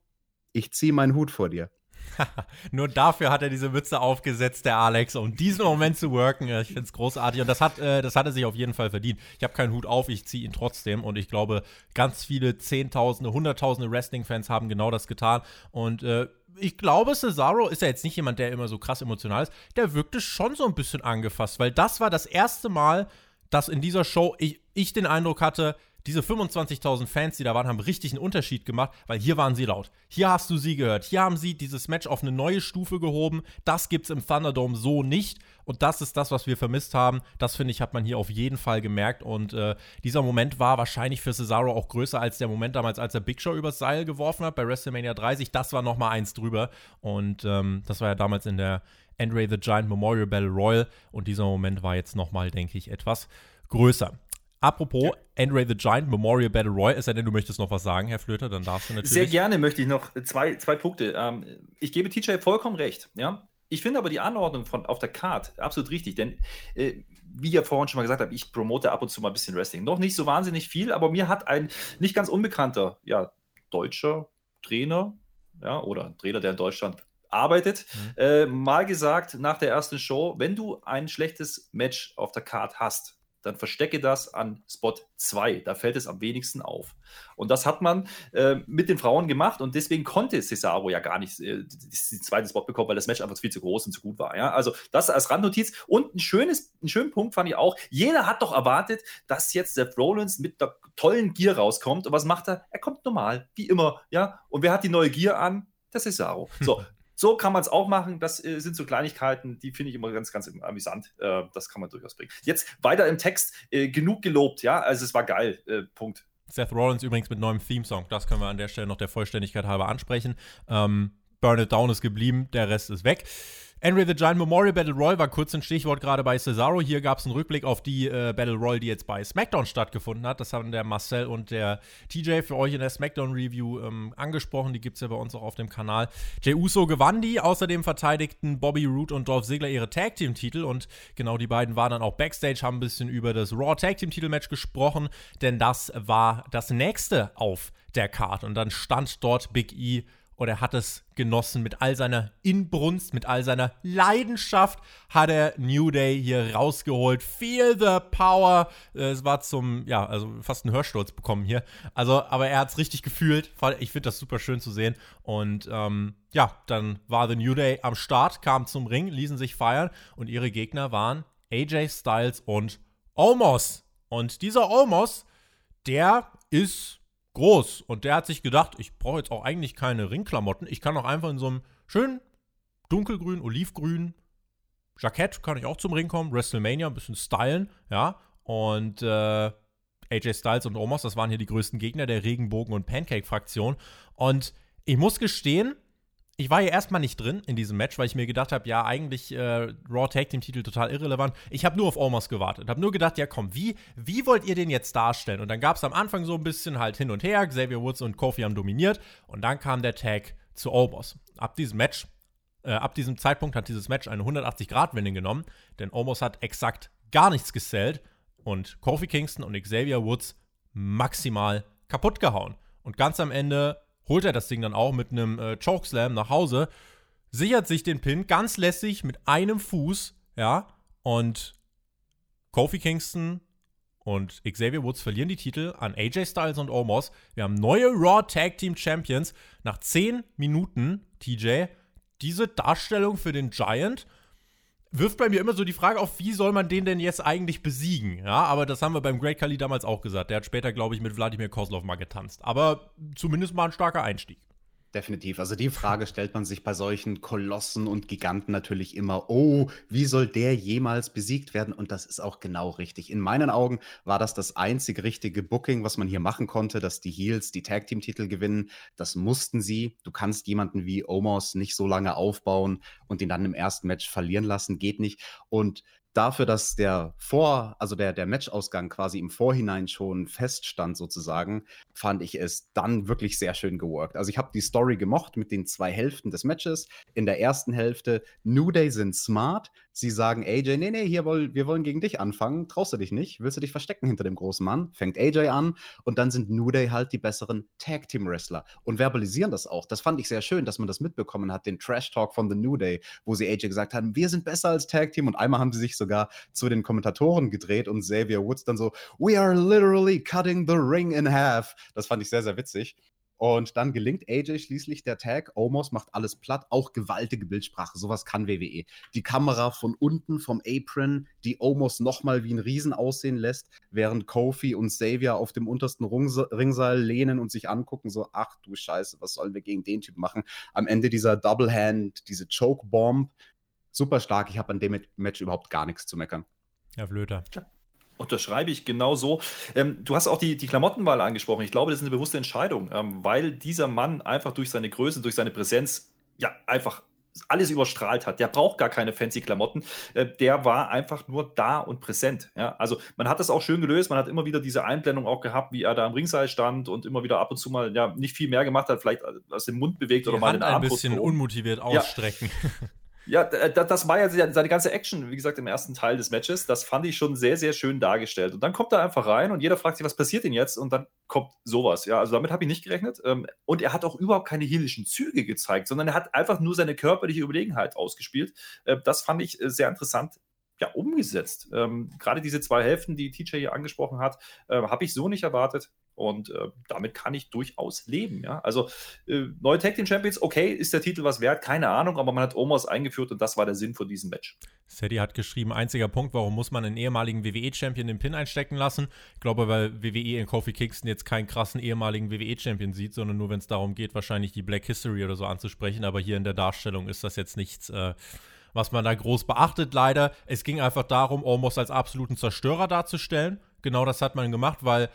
ich ziehe meinen Hut vor dir. Nur dafür hat er diese Mütze aufgesetzt, der Alex, um diesen Moment zu worken. Ich finde es großartig und das hat, äh, das hat er sich auf jeden Fall verdient. Ich habe keinen Hut auf, ich ziehe ihn trotzdem und ich glaube, ganz viele Zehntausende, Hunderttausende Wrestling-Fans haben genau das getan und äh, ich glaube, Cesaro ist ja jetzt nicht jemand, der immer so krass emotional ist. Der wirkte schon so ein bisschen angefasst, weil das war das erste Mal, dass in dieser Show ich, ich den Eindruck hatte, diese 25.000 Fans, die da waren, haben richtig einen Unterschied gemacht, weil hier waren sie laut. Hier hast du sie gehört. Hier haben sie dieses Match auf eine neue Stufe gehoben. Das gibt's im Thunderdome so nicht. Und das ist das, was wir vermisst haben. Das finde ich, hat man hier auf jeden Fall gemerkt. Und äh, dieser Moment war wahrscheinlich für Cesaro auch größer als der Moment damals, als er Big Show übers Seil geworfen hat bei WrestleMania 30. Das war noch mal eins drüber. Und ähm, das war ja damals in der Andre the Giant Memorial Battle Royal. Und dieser Moment war jetzt noch mal, denke ich, etwas größer. Apropos ja. Andre the Giant Memorial Battle Royale, es sei denn, du möchtest noch was sagen, Herr Flöter, dann darfst du natürlich. Sehr gerne möchte ich noch zwei, zwei Punkte. Ähm, ich gebe TJ vollkommen recht, ja. Ich finde aber die Anordnung von auf der Card absolut richtig, denn äh, wie ich ja vorhin schon mal gesagt habe, ich promote ab und zu mal ein bisschen Wrestling. Noch nicht so wahnsinnig viel, aber mir hat ein nicht ganz unbekannter, ja, deutscher Trainer, ja, oder Trainer, der in Deutschland arbeitet, mhm. äh, mal gesagt nach der ersten Show, wenn du ein schlechtes Match auf der Card hast, dann verstecke das an Spot 2. Da fällt es am wenigsten auf. Und das hat man äh, mit den Frauen gemacht und deswegen konnte Cesaro ja gar nicht äh, den zweiten Spot bekommen, weil das Match einfach viel zu groß und zu gut war. Ja? Also das als Randnotiz. Und ein schönes, einen schönen Punkt fand ich auch, jeder hat doch erwartet, dass jetzt Seth Rollins mit der tollen Gear rauskommt. Und was macht er? Er kommt normal, wie immer. Ja? Und wer hat die neue Gear an? Der Cesaro. So, so kann man es auch machen. Das äh, sind so Kleinigkeiten, die finde ich immer ganz, ganz amüsant. Äh, das kann man durchaus bringen. Jetzt weiter im Text. Äh, genug gelobt, ja. Also es war geil. Äh, Punkt. Seth Rollins übrigens mit neuem Theme-Song. Das können wir an der Stelle noch der Vollständigkeit halber ansprechen. Ähm, Burn It Down ist geblieben, der Rest ist weg. Henry the Giant Memorial Battle Royal war kurz ein Stichwort gerade bei Cesaro. Hier gab es einen Rückblick auf die äh, Battle Royal, die jetzt bei SmackDown stattgefunden hat. Das haben der Marcel und der TJ für euch in der SmackDown Review ähm, angesprochen. Die gibt es ja bei uns auch auf dem Kanal. Jey Uso gewann die. Außerdem verteidigten Bobby Roode und Dolph Ziggler ihre Tag Team Titel. Und genau die beiden waren dann auch Backstage, haben ein bisschen über das Raw Tag Team Titel Match gesprochen. Denn das war das nächste auf der Card. Und dann stand dort Big E und er hat es genossen mit all seiner Inbrunst, mit all seiner Leidenschaft hat er New Day hier rausgeholt. Feel the power. Es war zum, ja, also fast einen Hörsturz bekommen hier. Also, aber er hat es richtig gefühlt. Ich finde das super schön zu sehen. Und ähm, ja, dann war The New Day am Start, kam zum Ring, ließen sich feiern und ihre Gegner waren AJ Styles und Omos. Und dieser Omos, der ist groß. Und der hat sich gedacht, ich brauche jetzt auch eigentlich keine Ringklamotten. Ich kann auch einfach in so einem schönen dunkelgrün, olivgrün Jackett kann ich auch zum Ring kommen. WrestleMania ein bisschen stylen, ja. Und äh, AJ Styles und Omos, das waren hier die größten Gegner der Regenbogen- und Pancake-Fraktion. Und ich muss gestehen, ich war hier erstmal nicht drin in diesem Match, weil ich mir gedacht habe, ja, eigentlich äh, Raw Tag Team Titel total irrelevant. Ich habe nur auf Omos gewartet, habe nur gedacht, ja, komm, wie, wie wollt ihr den jetzt darstellen? Und dann gab es am Anfang so ein bisschen halt hin und her. Xavier Woods und Kofi haben dominiert und dann kam der Tag zu Omos. Ab diesem Match, äh, ab diesem Zeitpunkt hat dieses Match eine 180-Grad-Wendung genommen, denn Omos hat exakt gar nichts gesellt und Kofi Kingston und Xavier Woods maximal kaputt gehauen. Und ganz am Ende holt er das Ding dann auch mit einem äh, Chokeslam nach Hause, sichert sich den Pin ganz lässig mit einem Fuß, ja, und Kofi Kingston und Xavier Woods verlieren die Titel an AJ Styles und Omos. Wir haben neue Raw Tag Team Champions nach 10 Minuten, TJ. Diese Darstellung für den Giant wirft bei mir immer so die Frage auf, wie soll man den denn jetzt eigentlich besiegen? Ja, aber das haben wir beim Great Kali damals auch gesagt. Der hat später, glaube ich, mit Wladimir Kozlov mal getanzt. Aber zumindest mal ein starker Einstieg. Definitiv. Also die Frage stellt man sich bei solchen Kolossen und Giganten natürlich immer, oh, wie soll der jemals besiegt werden? Und das ist auch genau richtig. In meinen Augen war das das einzig richtige Booking, was man hier machen konnte, dass die Heels die Tag Team Titel gewinnen. Das mussten sie. Du kannst jemanden wie Omos nicht so lange aufbauen und ihn dann im ersten Match verlieren lassen, geht nicht. Und dafür, dass der Vor, also der, der Matchausgang quasi im Vorhinein schon feststand, sozusagen, fand ich es dann wirklich sehr schön geworkt. Also ich habe die Story gemocht mit den zwei Hälften des Matches. In der ersten Hälfte, New Day sind smart. Sie sagen AJ, nee, nee, hier woll, wir wollen gegen dich anfangen. Traust du dich nicht? Willst du dich verstecken hinter dem großen Mann? Fängt AJ an und dann sind New Day halt die besseren Tag Team Wrestler und verbalisieren das auch. Das fand ich sehr schön, dass man das mitbekommen hat, den Trash Talk von The New Day, wo sie AJ gesagt haben, wir sind besser als Tag Team und einmal haben sie sich sogar zu den Kommentatoren gedreht und Xavier Woods dann so, we are literally cutting the ring in half. Das fand ich sehr, sehr witzig. Und dann gelingt AJ schließlich der Tag. Omos macht alles platt, auch gewaltige Bildsprache. Sowas kann WWE. Die Kamera von unten vom Apron, die Omos nochmal wie ein Riesen aussehen lässt, während Kofi und Xavier auf dem untersten Ringseil lehnen und sich angucken, so, ach du Scheiße, was sollen wir gegen den Typ machen? Am Ende dieser Double Hand, diese Choke Bomb, super stark. Ich habe an dem Match überhaupt gar nichts zu meckern. Ja, Flöter. Unterschreibe ich genau so. Ähm, du hast auch die, die Klamottenwahl angesprochen. Ich glaube, das ist eine bewusste Entscheidung, ähm, weil dieser Mann einfach durch seine Größe, durch seine Präsenz, ja, einfach alles überstrahlt hat. Der braucht gar keine fancy Klamotten. Äh, der war einfach nur da und präsent. Ja? Also man hat das auch schön gelöst. Man hat immer wieder diese Einblendung auch gehabt, wie er da am Ringseil stand und immer wieder ab und zu mal ja nicht viel mehr gemacht hat, vielleicht aus dem Mund bewegt die oder mal Hand den Arm ein bisschen unmotiviert ausstrecken. Ja. Ja, das war ja seine ganze Action, wie gesagt, im ersten Teil des Matches. Das fand ich schon sehr, sehr schön dargestellt. Und dann kommt er einfach rein und jeder fragt sich, was passiert denn jetzt? Und dann kommt sowas. Ja, also damit habe ich nicht gerechnet. Ähm, und er hat auch überhaupt keine heelischen Züge gezeigt, sondern er hat einfach nur seine körperliche Überlegenheit ausgespielt. Äh, das fand ich äh, sehr interessant ja, umgesetzt. Ähm, Gerade diese zwei Hälften, die TJ hier angesprochen hat, äh, habe ich so nicht erwartet. Und äh, damit kann ich durchaus leben. Ja? Also äh, neue Tag Team Champions, okay, ist der Titel was wert? Keine Ahnung, aber man hat Omos eingeführt und das war der Sinn von diesem Match. Sadie hat geschrieben, einziger Punkt, warum muss man einen ehemaligen WWE-Champion den Pin einstecken lassen? Ich glaube, weil WWE in Kofi Kingston jetzt keinen krassen ehemaligen WWE-Champion sieht, sondern nur, wenn es darum geht, wahrscheinlich die Black History oder so anzusprechen. Aber hier in der Darstellung ist das jetzt nichts, äh, was man da groß beachtet, leider. Es ging einfach darum, Omos als absoluten Zerstörer darzustellen. Genau das hat man gemacht, weil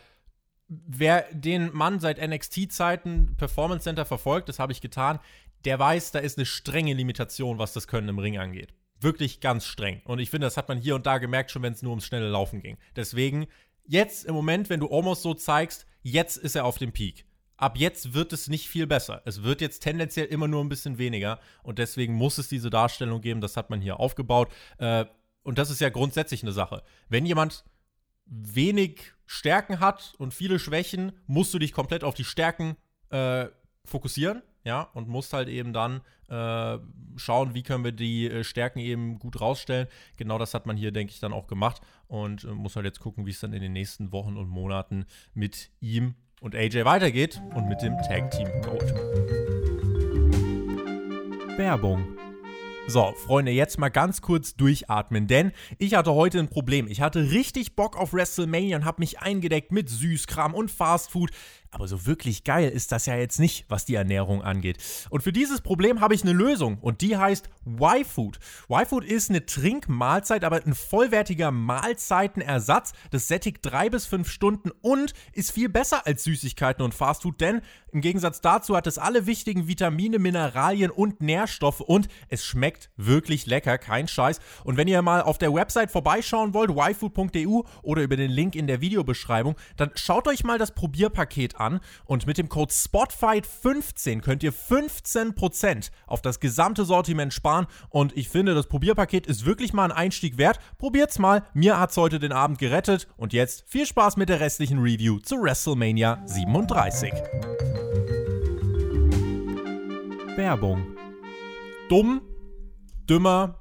wer den Mann seit NXT-Zeiten Performance Center verfolgt, das habe ich getan, der weiß, da ist eine strenge Limitation, was das Können im Ring angeht. Wirklich ganz streng. Und ich finde, das hat man hier und da gemerkt, schon wenn es nur ums schnelle Laufen ging. Deswegen, jetzt im Moment, wenn du Omos so zeigst, jetzt ist er auf dem Peak. Ab jetzt wird es nicht viel besser. Es wird jetzt tendenziell immer nur ein bisschen weniger. Und deswegen muss es diese Darstellung geben. Das hat man hier aufgebaut. Äh, und das ist ja grundsätzlich eine Sache. Wenn jemand wenig Stärken hat und viele Schwächen, musst du dich komplett auf die Stärken äh, fokussieren, ja, und musst halt eben dann äh, schauen, wie können wir die äh, Stärken eben gut rausstellen. Genau das hat man hier, denke ich, dann auch gemacht und äh, muss halt jetzt gucken, wie es dann in den nächsten Wochen und Monaten mit ihm und AJ weitergeht und mit dem Tag Team Gold. Werbung. So, Freunde, jetzt mal ganz kurz durchatmen, denn ich hatte heute ein Problem. Ich hatte richtig Bock auf WrestleMania und habe mich eingedeckt mit Süßkram und Fastfood. Aber so wirklich geil ist das ja jetzt nicht, was die Ernährung angeht. Und für dieses Problem habe ich eine Lösung und die heißt Y-Food. Y-Food ist eine Trinkmahlzeit, aber ein vollwertiger Mahlzeitenersatz. Das sättigt drei bis fünf Stunden und ist viel besser als Süßigkeiten und Fastfood, denn im Gegensatz dazu hat es alle wichtigen Vitamine, Mineralien und Nährstoffe und es schmeckt wirklich lecker, kein Scheiß. Und wenn ihr mal auf der Website vorbeischauen wollt, yfood.eu oder über den Link in der Videobeschreibung, dann schaut euch mal das Probierpaket an und mit dem Code SPOTFIGHT15 könnt ihr 15% auf das gesamte Sortiment sparen und ich finde, das Probierpaket ist wirklich mal ein Einstieg wert. Probiert's mal, mir hat's heute den Abend gerettet und jetzt viel Spaß mit der restlichen Review zu WrestleMania 37. Werbung. Dumm, dümmer,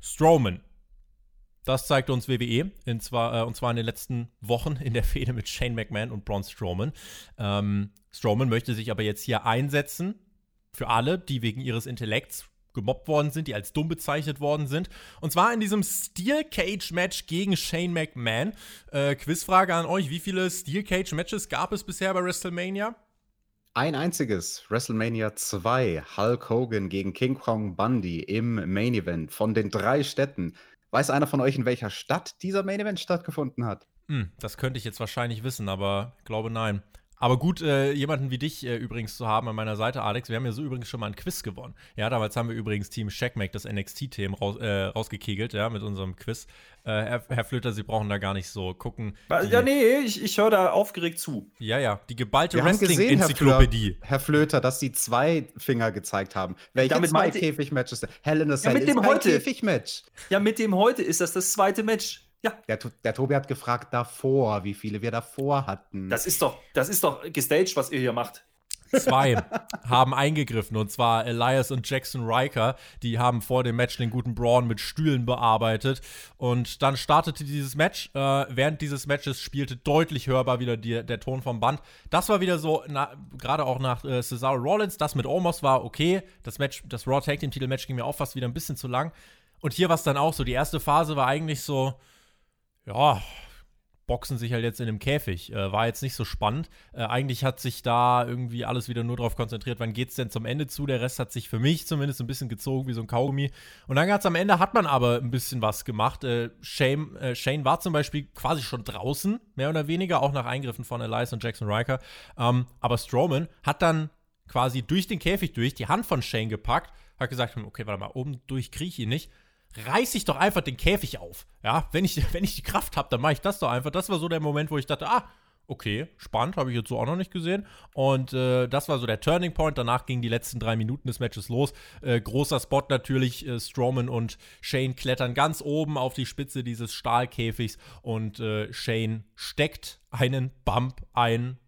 Strowman. Das zeigt uns WWE, in zwar, äh, und zwar in den letzten Wochen in der Fehde mit Shane McMahon und Braun Strowman. Ähm, Strowman möchte sich aber jetzt hier einsetzen für alle, die wegen ihres Intellekts gemobbt worden sind, die als dumm bezeichnet worden sind. Und zwar in diesem Steel Cage Match gegen Shane McMahon. Äh, Quizfrage an euch: Wie viele Steel Cage Matches gab es bisher bei WrestleMania? Ein einziges, WrestleMania 2, Hulk Hogan gegen King Kong Bundy im Main Event von den drei Städten. Weiß einer von euch, in welcher Stadt dieser Main Event stattgefunden hat? Hm, das könnte ich jetzt wahrscheinlich wissen, aber glaube nein. Aber gut, äh, jemanden wie dich äh, übrigens zu haben an meiner Seite, Alex. Wir haben ja so übrigens schon mal ein Quiz gewonnen. Ja, damals haben wir übrigens Team Checkmate, das NXT-Team, raus, äh, rausgekegelt, ja, mit unserem Quiz. Äh, Herr, Herr, Flöter, Sie brauchen da gar nicht so gucken. Die, ja, nee, ich, ich höre da aufgeregt zu. Ja, ja, die geballte Wrestling-Enzyklopädie. Herr, Herr, Flöter, dass Sie zwei Finger gezeigt haben. Welche Damit zwei Käfigmatches? Hell in a Cell ja, mit dem heute. Käfigmatch. Ja, mit dem heute ist das das zweite Match. Ja. Der, der, Tobi hat gefragt davor, wie viele wir davor hatten. Das ist doch, das ist doch gestaged, was ihr hier macht. Zwei haben eingegriffen und zwar Elias und Jackson Riker. Die haben vor dem Match den guten Braun mit Stühlen bearbeitet und dann startete dieses Match. Äh, während dieses Matches spielte deutlich hörbar wieder die, der Ton vom Band. Das war wieder so, gerade auch nach äh, Cesaro Rollins. Das mit Omos war okay. Das Match, das Raw Tag Team Titel Match ging mir auch fast wieder ein bisschen zu lang. Und hier war es dann auch so. Die erste Phase war eigentlich so ja, boxen sich halt jetzt in einem Käfig. Äh, war jetzt nicht so spannend. Äh, eigentlich hat sich da irgendwie alles wieder nur darauf konzentriert, wann geht es denn zum Ende zu. Der Rest hat sich für mich zumindest ein bisschen gezogen wie so ein Kaugummi. Und dann ganz am Ende hat man aber ein bisschen was gemacht. Äh, Shane, äh, Shane war zum Beispiel quasi schon draußen, mehr oder weniger, auch nach Eingriffen von Elias und Jackson Riker. Ähm, aber Strowman hat dann quasi durch den Käfig durch die Hand von Shane gepackt, hat gesagt, hm, okay, warte mal, oben durch kriege ich ihn nicht reiß ich doch einfach den Käfig auf. Ja, wenn ich, wenn ich die Kraft habe, dann mache ich das doch einfach. Das war so der Moment, wo ich dachte, ah, okay, spannend, habe ich jetzt so auch noch nicht gesehen. Und äh, das war so der Turning Point. Danach gingen die letzten drei Minuten des Matches los. Äh, großer Spot natürlich. Äh, Strowman und Shane klettern ganz oben auf die Spitze dieses Stahlkäfigs und äh, Shane steckt einen Bump ein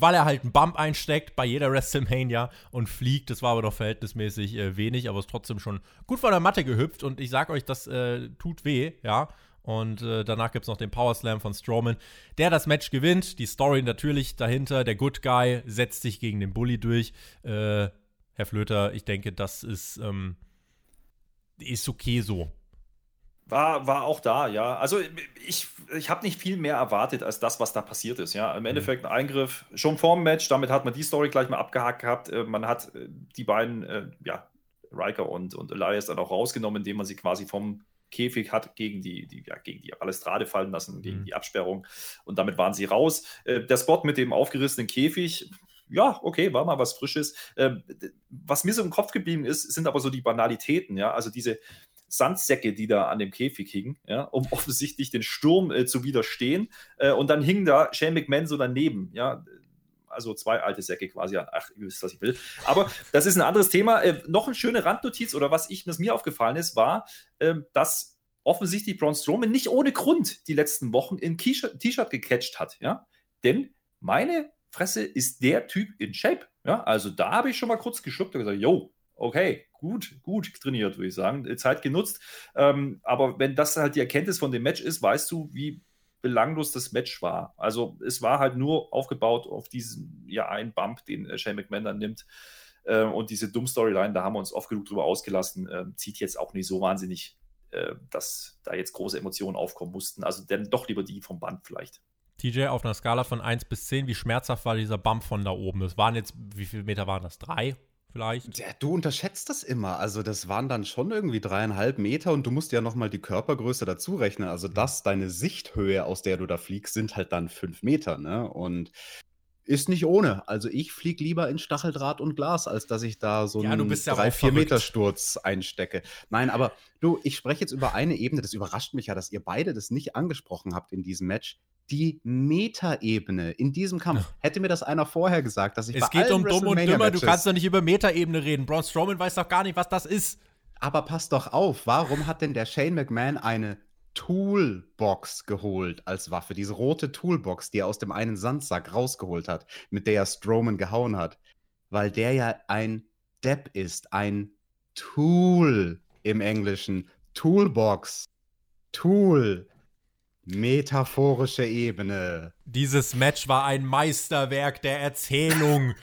weil er halt einen Bump einsteckt bei jeder WrestleMania und fliegt. Das war aber doch verhältnismäßig äh, wenig, aber ist trotzdem schon gut von der Matte gehüpft und ich sag euch, das äh, tut weh, ja. Und äh, danach gibt es noch den Power Slam von Strowman, der das Match gewinnt. Die Story natürlich dahinter. Der Good Guy setzt sich gegen den Bully durch. Äh, Herr Flöter, ich denke, das ist, ähm, ist okay so. War, war auch da, ja. Also ich, ich habe nicht viel mehr erwartet als das, was da passiert ist. Ja, im Endeffekt ein Eingriff schon vorm Match. Damit hat man die Story gleich mal abgehakt gehabt. Äh, Man hat äh, die beiden, äh, ja, Riker und, und Elias dann auch rausgenommen, indem man sie quasi vom Käfig hat gegen die, die, ja, gegen die Balustrade fallen lassen, gegen Mhm. die Absperrung. Und damit waren sie raus. Der Spot mit dem aufgerissenen Käfig, ja, okay, war mal was Frisches. Ähm, Was mir so im Kopf geblieben ist, sind aber so die Banalitäten, ja, also diese Sandsäcke, die da an dem Käfig hingen, ja, um offensichtlich den Sturm äh, zu widerstehen. Äh, und dann hing da Shane McMahon so daneben, ja. Also zwei alte Säcke quasi. Ach, ihr wisst, was ich will. Aber das ist ein anderes Thema. Äh, noch eine schöne Randnotiz oder was ich, was mir aufgefallen ist, war, ähm, dass offensichtlich Braun Strowman nicht ohne Grund die letzten Wochen in T-Shirt T-Shirt gecatcht hat, ja. Denn meine Fresse ist der Typ in Shape, ja. Also da habe ich schon mal kurz geschluckt und gesagt, yo, okay, gut, gut trainiert, würde ich sagen, Zeit genutzt. Ähm, aber wenn das halt die Erkenntnis von dem Match ist, weißt du, wie belanglos das Match war. Also es war halt nur aufgebaut auf diesen ja einen Bump, den äh, Shane McMahon dann nimmt. Äh, und diese Dumm-Storyline, da haben wir uns oft genug drüber ausgelassen, äh, zieht jetzt auch nicht so wahnsinnig, äh, dass da jetzt große Emotionen aufkommen mussten. Also dann doch lieber die vom Band vielleicht. TJ, auf einer Skala von 1 bis 10, wie schmerzhaft war dieser Bump von da oben? Es waren jetzt, wie viele Meter waren das? Drei vielleicht? Ja, du unterschätzt das immer. Also, das waren dann schon irgendwie dreieinhalb Meter und du musst ja nochmal die Körpergröße dazu rechnen. Also, das, deine Sichthöhe, aus der du da fliegst, sind halt dann fünf Meter, ne? Und ist nicht ohne. Also, ich flieg lieber in Stacheldraht und Glas, als dass ich da so Ja, einen ja drei, vier. Meter Sturz einstecke. Nein, aber du, ich spreche jetzt über eine Ebene. Das überrascht mich ja, dass ihr beide das nicht angesprochen habt in diesem Match. Die Metaebene in diesem Kampf. Hätte mir das einer vorher gesagt, dass ich Es bei geht allen um dumm und dümmer, du kannst doch nicht über Metaebene reden. Braun Strowman weiß doch gar nicht, was das ist. Aber pass doch auf, warum hat denn der Shane McMahon eine Toolbox geholt als Waffe? Diese rote Toolbox, die er aus dem einen Sandsack rausgeholt hat, mit der er Strowman gehauen hat. Weil der ja ein Depp ist, ein Tool im Englischen. Toolbox. Tool. Metaphorische Ebene. Dieses Match war ein Meisterwerk der Erzählung.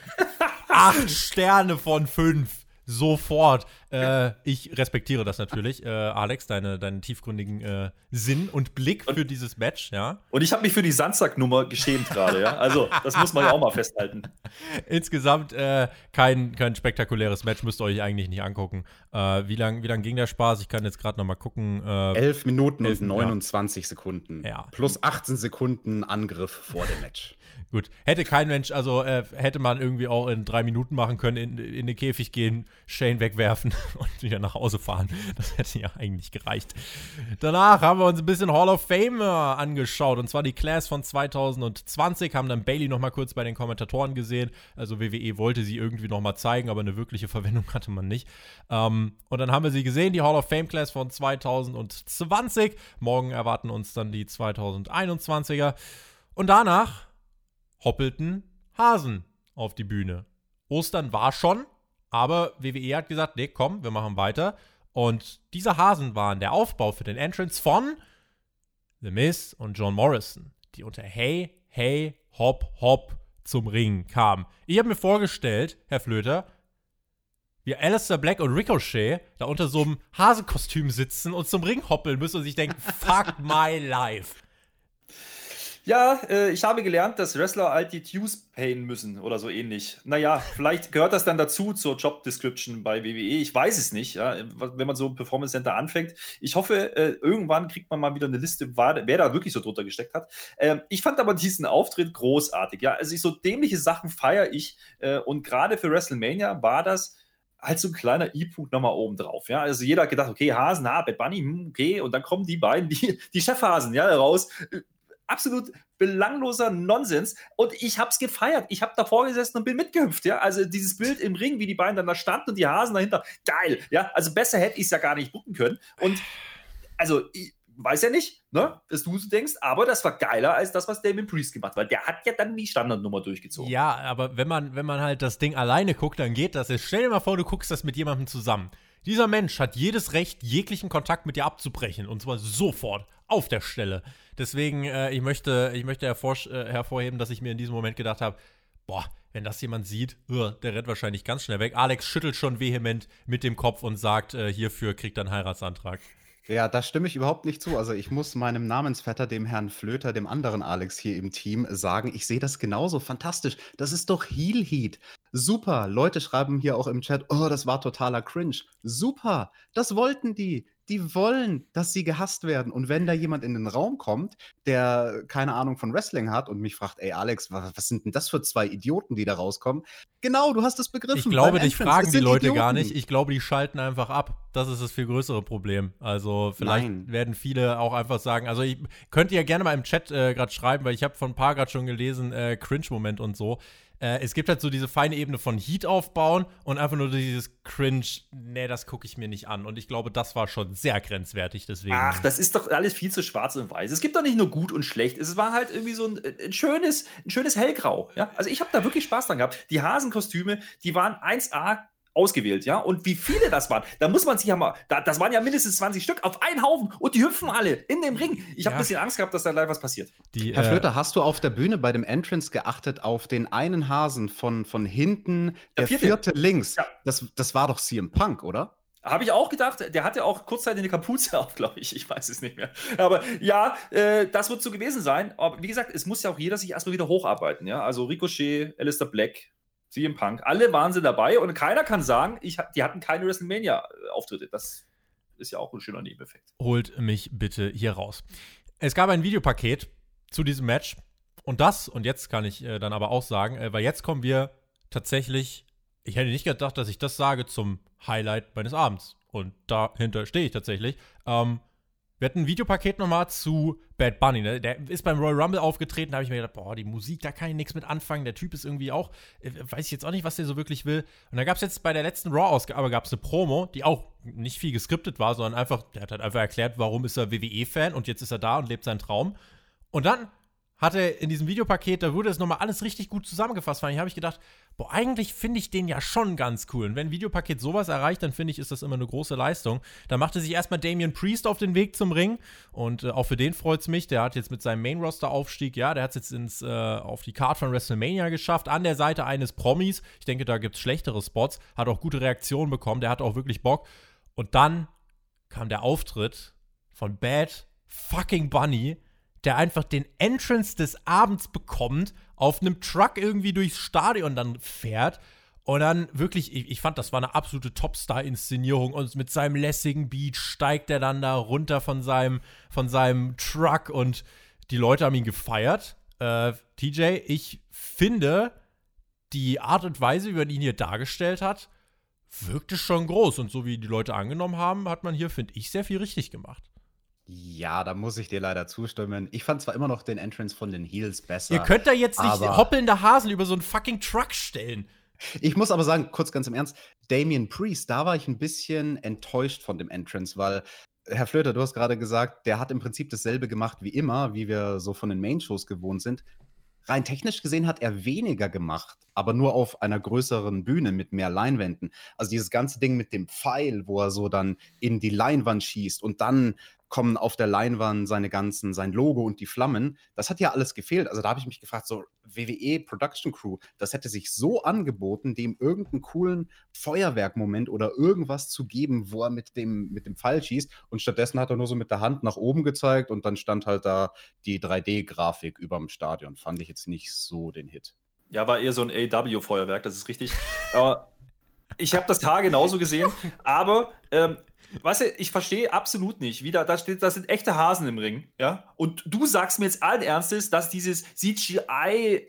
Acht Sterne von fünf. Sofort. Äh, ich respektiere das natürlich, äh, Alex, deine, deinen tiefgründigen äh, Sinn und Blick für dieses Match, ja. Und ich habe mich für die Sandsack-Nummer geschämt gerade, ja. Also, das muss man ja auch mal festhalten. Insgesamt äh, kein, kein spektakuläres Match, müsst ihr euch eigentlich nicht angucken. Äh, wie lang, wie lang ging der Spaß? Ich kann jetzt gerade noch mal gucken. Äh, 11 Minuten Elf, und ja. 29 Sekunden. Ja. Plus 18 Sekunden Angriff vor dem Match. Gut, hätte kein Mensch, also äh, hätte man irgendwie auch in drei Minuten machen können, in, in den Käfig gehen, Shane wegwerfen und wieder nach Hause fahren. Das hätte ja eigentlich gereicht. Danach haben wir uns ein bisschen Hall of Fame angeschaut und zwar die Class von 2020, haben dann Bailey noch mal kurz bei den Kommentatoren gesehen. Also WWE wollte sie irgendwie noch mal zeigen, aber eine wirkliche Verwendung hatte man nicht. Ähm, und dann haben wir sie gesehen, die Hall of Fame Class von 2020. Morgen erwarten uns dann die 2021er. Und danach hoppelten Hasen auf die Bühne. Ostern war schon, aber WWE hat gesagt, nee, komm, wir machen weiter. Und diese Hasen waren der Aufbau für den Entrance von The Miz und John Morrison, die unter Hey, Hey, Hop, Hop zum Ring kamen. Ich habe mir vorgestellt, Herr Flöter, wie Alistair Black und Ricochet da unter so einem Hasenkostüm sitzen und zum Ring hoppeln müssen und sich denken, fuck my life. Ja, äh, ich habe gelernt, dass Wrestler Altitudes payen müssen oder so ähnlich. Naja, vielleicht gehört das dann dazu zur Job Description bei WWE. Ich weiß es nicht, ja, wenn man so ein Performance Center anfängt. Ich hoffe, äh, irgendwann kriegt man mal wieder eine Liste, wer da wirklich so drunter gesteckt hat. Ähm, ich fand aber diesen Auftritt großartig. Ja, also ich, so dämliche Sachen feiere ich. Äh, und gerade für WrestleMania war das halt so ein kleiner I-Punkt nochmal oben drauf. Ja, also jeder hat gedacht, okay, Hasen, ah, Bad Bunny, hm, okay, und dann kommen die beiden, die, die Chefhasen, ja, raus. Absolut belangloser Nonsens. Und ich hab's gefeiert. Ich hab davor gesessen und bin mitgehüpft, ja. Also dieses Bild im Ring, wie die beiden dann da standen und die Hasen dahinter. Geil, ja. Also besser hätte ich es ja gar nicht bucken können. Und also, ich, weiß ja nicht, ne, dass du so denkst, aber das war geiler als das, was Damien Priest gemacht hat, weil der hat ja dann die Standardnummer durchgezogen. Ja, aber wenn man, wenn man halt das Ding alleine guckt, dann geht das. Stell dir mal vor, du guckst das mit jemandem zusammen. Dieser Mensch hat jedes Recht, jeglichen Kontakt mit dir abzubrechen. Und zwar sofort, auf der Stelle. Deswegen, äh, ich möchte, ich möchte hervor, äh, hervorheben, dass ich mir in diesem Moment gedacht habe, boah, wenn das jemand sieht, uh, der rennt wahrscheinlich ganz schnell weg. Alex schüttelt schon vehement mit dem Kopf und sagt, äh, hierfür kriegt er einen Heiratsantrag. Ja, da stimme ich überhaupt nicht zu. Also ich muss meinem Namensvetter, dem Herrn Flöter, dem anderen Alex hier im Team, sagen, ich sehe das genauso. Fantastisch. Das ist doch Heel Heat. Super. Leute schreiben hier auch im Chat, oh, das war totaler Cringe. Super. Das wollten die. Die wollen, dass sie gehasst werden. Und wenn da jemand in den Raum kommt, der keine Ahnung von Wrestling hat und mich fragt, ey Alex, was, was sind denn das für zwei Idioten, die da rauskommen? Genau, du hast es begriffen. Ich glaube, dich fragen die Leute Idioten. gar nicht. Ich glaube, die schalten einfach ab. Das ist das viel größere Problem. Also vielleicht Nein. werden viele auch einfach sagen, also ich könnt ihr ja gerne mal im Chat äh, gerade schreiben, weil ich habe von ein paar gerade schon gelesen, äh, Cringe-Moment und so. Äh, es gibt halt so diese feine Ebene von Heat aufbauen und einfach nur dieses Cringe, nee, das gucke ich mir nicht an. Und ich glaube, das war schon sehr grenzwertig, deswegen. Ach, das ist doch alles viel zu schwarz und weiß. Es gibt doch nicht nur gut und schlecht. Es war halt irgendwie so ein, ein schönes, ein schönes Hellgrau. Ja? Also ich habe da wirklich Spaß dran gehabt. Die Hasenkostüme, die waren 1A ausgewählt, ja. Und wie viele das waren, da muss man sich ja mal, da, das waren ja mindestens 20 Stück auf einen Haufen und die hüpfen alle in dem Ring. Ich habe Ja. ein bisschen Angst gehabt, dass da live was passiert. die, Herr äh, Flöter, hast du auf der Bühne bei dem Entrance geachtet auf den einen Hasen von, von hinten, der, vierte. vierte. links? Ja. Das, das war doch CM Punk, oder? Habe ich auch gedacht, der hatte auch kurzzeitig eine Kapuze auf, glaube ich. Ich weiß es nicht mehr. Aber ja, äh, das wird so gewesen sein. Aber wie gesagt, es muss ja auch jeder sich erstmal wieder hocharbeiten. Ja? Also Ricochet, Alistair Black, CM Punk, alle waren sie dabei und keiner kann sagen, ich, die hatten keine WrestleMania-Auftritte. Das ist ja auch ein schöner Nebeneffekt. holt mich bitte hier raus. Es gab ein Videopaket zu diesem Match und das, und jetzt kann ich äh, dann aber auch sagen, äh, weil jetzt kommen wir tatsächlich, ich hätte nicht gedacht, dass ich das sage zum Highlight meines Abends. Und dahinter stehe ich tatsächlich. Ähm, wir hatten ein Videopaket nochmal zu Bad Bunny. Ne? Der ist beim Royal Rumble aufgetreten. Da habe ich mir gedacht, boah, die Musik, da kann ich nichts mit anfangen. Der Typ ist irgendwie auch, äh, weiß ich jetzt auch nicht, was der so wirklich will. Und da gab es jetzt bei der letzten Raw-Ausgabe gab es eine Promo, die auch nicht viel geskriptet war, sondern einfach, der hat halt einfach erklärt, warum ist er WWE-Fan und jetzt ist er da und lebt seinen Traum. Und dann hat er in diesem Videopaket, da wurde es nochmal alles richtig gut zusammengefasst. Weil ich habe ich gedacht, boah, eigentlich finde ich den ja schon ganz cool. Und wenn ein Videopaket sowas erreicht, dann finde ich, ist das immer eine große Leistung. Da machte sich erstmal Damian Priest auf den Weg zum Ring. Und äh, auch für den freut es mich. Der hat jetzt mit seinem Main-Roster-Aufstieg, ja, der hat es jetzt ins, äh, auf die Card von WrestleMania geschafft, an der Seite eines Promis. Ich denke, da gibt es schlechtere Spots. Hat auch gute Reaktionen bekommen. Der hat auch wirklich Bock. Und dann kam der Auftritt von Bad fucking Bunny, der einfach den Entrance des Abends bekommt, auf einem Truck irgendwie durchs Stadion dann fährt. Und dann wirklich, ich, ich fand, das war eine absolute Topstar-Inszenierung. Und mit seinem lässigen Beat steigt er dann da runter von seinem, von seinem Truck und die Leute haben ihn gefeiert. Äh, TJ, ich finde, die Art und Weise, wie man ihn hier dargestellt hat, wirkte schon groß. Und so wie die Leute angenommen haben, hat man hier, finde ich, sehr viel richtig gemacht. Ja, da muss ich dir leider zustimmen. Ich fand zwar immer noch den Entrance von den Heels besser. Ihr könnt da jetzt nicht hoppelnde Hasen über so einen fucking Truck stellen. Ich muss aber sagen, kurz ganz im Ernst, Damien Priest, da war ich ein bisschen enttäuscht von dem Entrance, weil Herr Flöter, du hast gerade gesagt, der hat im Prinzip dasselbe gemacht wie immer, wie wir so von den Main-Shows gewohnt sind. Rein technisch gesehen hat er weniger gemacht, aber nur auf einer größeren Bühne mit mehr Leinwänden. Also dieses ganze Ding mit dem Pfeil, wo er so dann in die Leinwand schießt und dann kommen auf der Leinwand seine ganzen, sein Logo und die Flammen. Das hat ja alles gefehlt. Also da habe ich mich gefragt, so WWE Production Crew, das hätte sich so angeboten, dem irgendeinen coolen Feuerwerkmoment oder irgendwas zu geben, wo er mit dem, mit dem Pfeil schießt. Und stattdessen hat er nur so mit der Hand nach oben gezeigt und dann stand halt da die 3D-Grafik überm Stadion. Fand ich jetzt nicht so den Hit. Ja, war eher so ein AW-Feuerwerk, das ist richtig. Aber ich habe das Haar genauso gesehen, aber ähm, weißt du, ich verstehe absolut nicht, wie da, da steht, das sind echte Hasen im Ring, ja? Und du sagst mir jetzt allen Ernstes, dass dieses CGI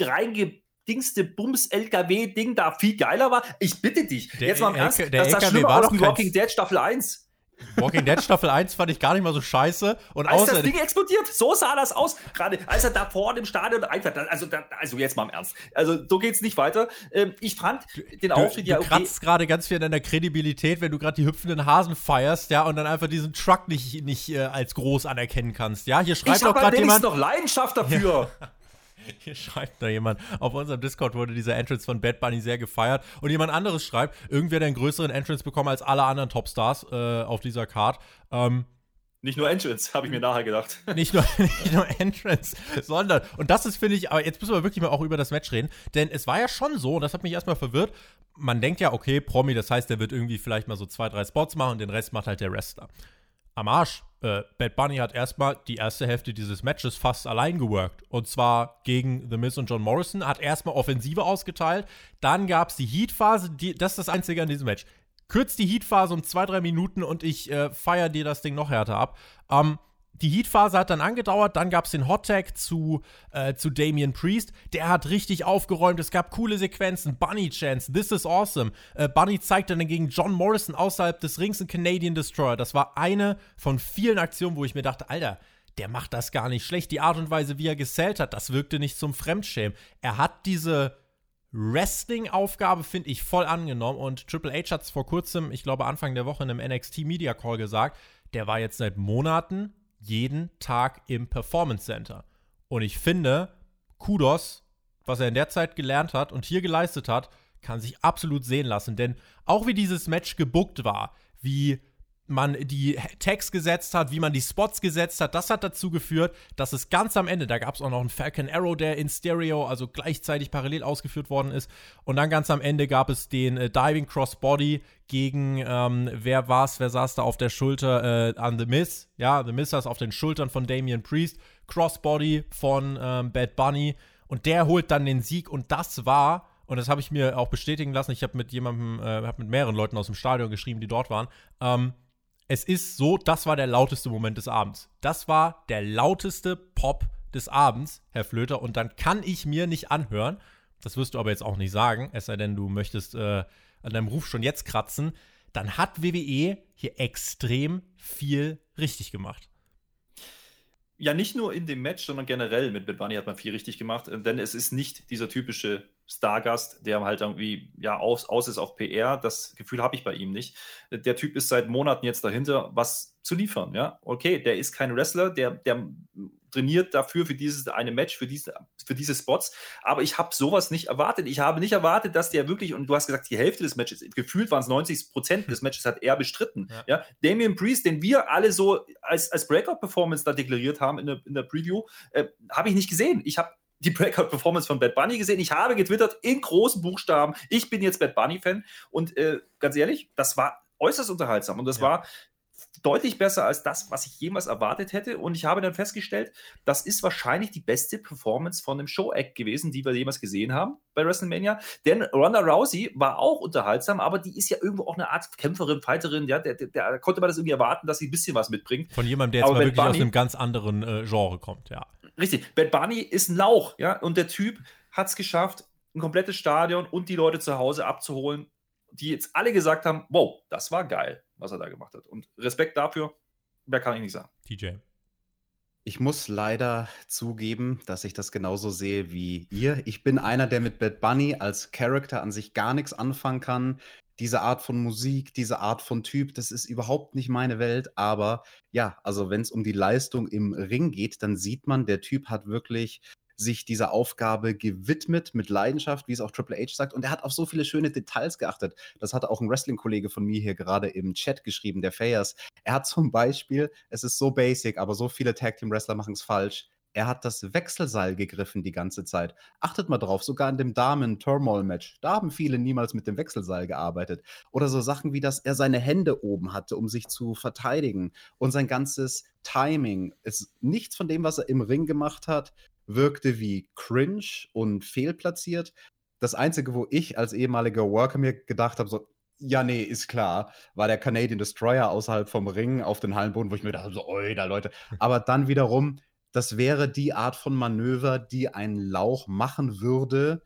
reingedingste Bums-LKW-Ding da viel geiler war? Ich bitte dich, Der jetzt mal im Ernst, der das schlimmer war kein- Walking Dead Staffel 1. Walking Dead Staffel 1 fand ich gar nicht mal so scheiße. Und Als das Ding explodiert, so sah das aus. Gerade als er da vor dem Stadion einfach, also, also jetzt mal im Ernst. Also so geht's nicht weiter. Ähm, ich fand den du, Auftritt du ja okay. kratzt gerade ganz viel an deiner Kredibilität, wenn du gerade die hüpfenden Hasen feierst, ja, und dann einfach diesen Truck nicht, nicht äh, als groß anerkennen kannst. Ja, hier schreibt Ich doch habe gerade jemand. noch Leidenschaft dafür. Hier schreibt da jemand, auf unserem Discord wurde dieser Entrance von Bad Bunny sehr gefeiert. Und jemand anderes schreibt, irgendwer hat einen größeren Entrance bekommen als alle anderen Topstars äh, auf dieser Card. Ähm, Nicht nur Entrance, habe ich mir nachher gedacht. nicht nur, nicht nur Entrance, sondern, und das ist, finde ich, aber jetzt müssen wir wirklich mal auch über das Match reden, denn es war ja schon so, und das hat mich erstmal verwirrt, man denkt ja, okay, Promi, das heißt, der wird irgendwie vielleicht mal so zwei, drei Spots machen und den Rest macht halt der Wrestler. Am Arsch, äh, Bad Bunny hat erstmal die erste Hälfte dieses Matches fast allein geworkt. Und zwar gegen The Miz und John Morrison, hat erstmal Offensive ausgeteilt, dann gab es die Heat-Phase, das ist das Einzige an diesem Match. Kürzt die Heat-Phase um zwei, drei Minuten und ich äh, feier dir das Ding noch härter ab. Ähm, die Heat-Phase hat dann angedauert, dann gab es den Hot-Tag zu, äh, zu Damian Priest. Der hat richtig aufgeräumt, es gab coole Sequenzen, Bunny-Chance, this is awesome. Äh, Bunny zeigte dann gegen John Morrison außerhalb des Rings einen Canadian Destroyer. Das war eine von vielen Aktionen, wo ich mir dachte, Alter, der macht das gar nicht schlecht. Die Art und Weise, wie er gesellt hat, das wirkte nicht zum Fremdschämen. Er hat diese Wrestling-Aufgabe, finde ich, voll angenommen. Und Triple H hat es vor kurzem, ich glaube Anfang der Woche in einem NXT Media Call gesagt, der war jetzt seit Monaten jeden Tag im Performance Center. Und ich finde, Kudos, was er in der Zeit gelernt hat und hier geleistet hat, kann sich absolut sehen lassen. Denn auch wie dieses Match gebuckt war, wie man die Tags gesetzt hat, wie man die Spots gesetzt hat, das hat dazu geführt, dass es ganz am Ende, da gab es auch noch einen Falcon Arrow, der in Stereo, also gleichzeitig parallel ausgeführt worden ist. Und dann ganz am Ende gab es den äh, Diving Crossbody gegen, ähm, wer war's, wer saß da auf der Schulter äh, an The Miz? Ja, The Miz saß auf den Schultern von Damian Priest, Crossbody von ähm, Bad Bunny und der holt dann den Sieg und das war und das habe ich mir auch bestätigen lassen. Ich habe mit jemandem, äh, habe mit mehreren Leuten aus dem Stadion geschrieben, die dort waren. Ähm, es ist so, das war der lauteste Moment des Abends. Das war der lauteste Pop des Abends, Herr Flöter. Und dann kann ich mir nicht anhören, das wirst du aber jetzt auch nicht sagen, es sei denn, du möchtest äh, an deinem Ruf schon jetzt kratzen, dann hat WWE hier extrem viel richtig gemacht. Ja, nicht nur in dem Match, sondern generell mit Bad Bunny hat man viel richtig gemacht, denn es ist nicht dieser typische Stargast, der halt irgendwie ja aus, aus ist auf PR. Das Gefühl habe ich bei ihm nicht. Der Typ ist seit Monaten jetzt dahinter, was zu liefern. Ja, okay, der ist kein Wrestler, der, der trainiert dafür für dieses eine Match, für diese, für diese Spots. Aber ich habe sowas nicht erwartet. Ich habe nicht erwartet, dass der wirklich, und du hast gesagt, die Hälfte des Matches, gefühlt waren es 90 Prozent des Matches, hat er bestritten. Ja. Ja. Damian Priest, den wir alle so als, als Breakout-Performance da deklariert haben in der, in der Preview, äh, habe ich nicht gesehen. Ich habe die Breakout-Performance von Bad Bunny gesehen. Ich habe getwittert in großen Buchstaben, ich bin jetzt Bad Bunny-Fan. Und äh, ganz ehrlich, das war äußerst unterhaltsam. Und das Ja. war deutlich besser als das, was ich jemals erwartet hätte. Und ich habe dann festgestellt, das ist wahrscheinlich die beste Performance von einem Show-Act gewesen, die wir jemals gesehen haben bei WrestleMania. Denn Ronda Rousey war auch unterhaltsam, aber die ist ja irgendwo auch eine Art Kämpferin, Fighterin. Ja, der, der, der konnte man das irgendwie erwarten, dass sie ein bisschen was mitbringt. Von jemandem, der jetzt Aber mal wirklich aus Bunny- einem ganz anderen äh, Genre kommt, ja. Richtig, Bad Bunny ist ein Lauch, ja, und der Typ hat es geschafft, ein komplettes Stadion und die Leute zu Hause abzuholen, die jetzt alle gesagt haben, wow, das war geil, was er da gemacht hat. Und Respekt dafür, mehr kann ich nicht sagen. TJ. Ich muss leider zugeben, dass ich das genauso sehe wie ihr. Ich bin einer, der mit Bad Bunny als Charakter an sich gar nichts anfangen kann. Diese Art von Musik, diese Art von Typ, das ist überhaupt nicht meine Welt. Aber ja, also wenn es um die Leistung im Ring geht, dann sieht man, der Typ hat wirklich sich dieser Aufgabe gewidmet mit Leidenschaft, wie es auch Triple H sagt. Und er hat auf so viele schöne Details geachtet. Das hat auch ein Wrestling-Kollege von mir hier gerade im Chat geschrieben, der Fayers. Er hat zum Beispiel, es ist so basic, aber so viele Tag-Team-Wrestler machen es falsch. Er hat das Wechselseil gegriffen die ganze Zeit. Achtet mal drauf, sogar in dem Damen-Turmoil-Match. Da haben viele niemals mit dem Wechselseil gearbeitet. Oder so Sachen wie, dass er seine Hände oben hatte, um sich zu verteidigen. Und sein ganzes Timing ist nichts von dem, was er im Ring gemacht hat, wirkte wie cringe und fehlplatziert. Das Einzige, wo ich als ehemaliger Worker mir gedacht habe, so, ja, nee, ist klar, war der Canadian Destroyer außerhalb vom Ring auf den Hallenboden, wo ich mir dachte, so, oi, da Leute. Aber dann wiederum, das wäre die Art von Manöver, die ein Lauch machen würde.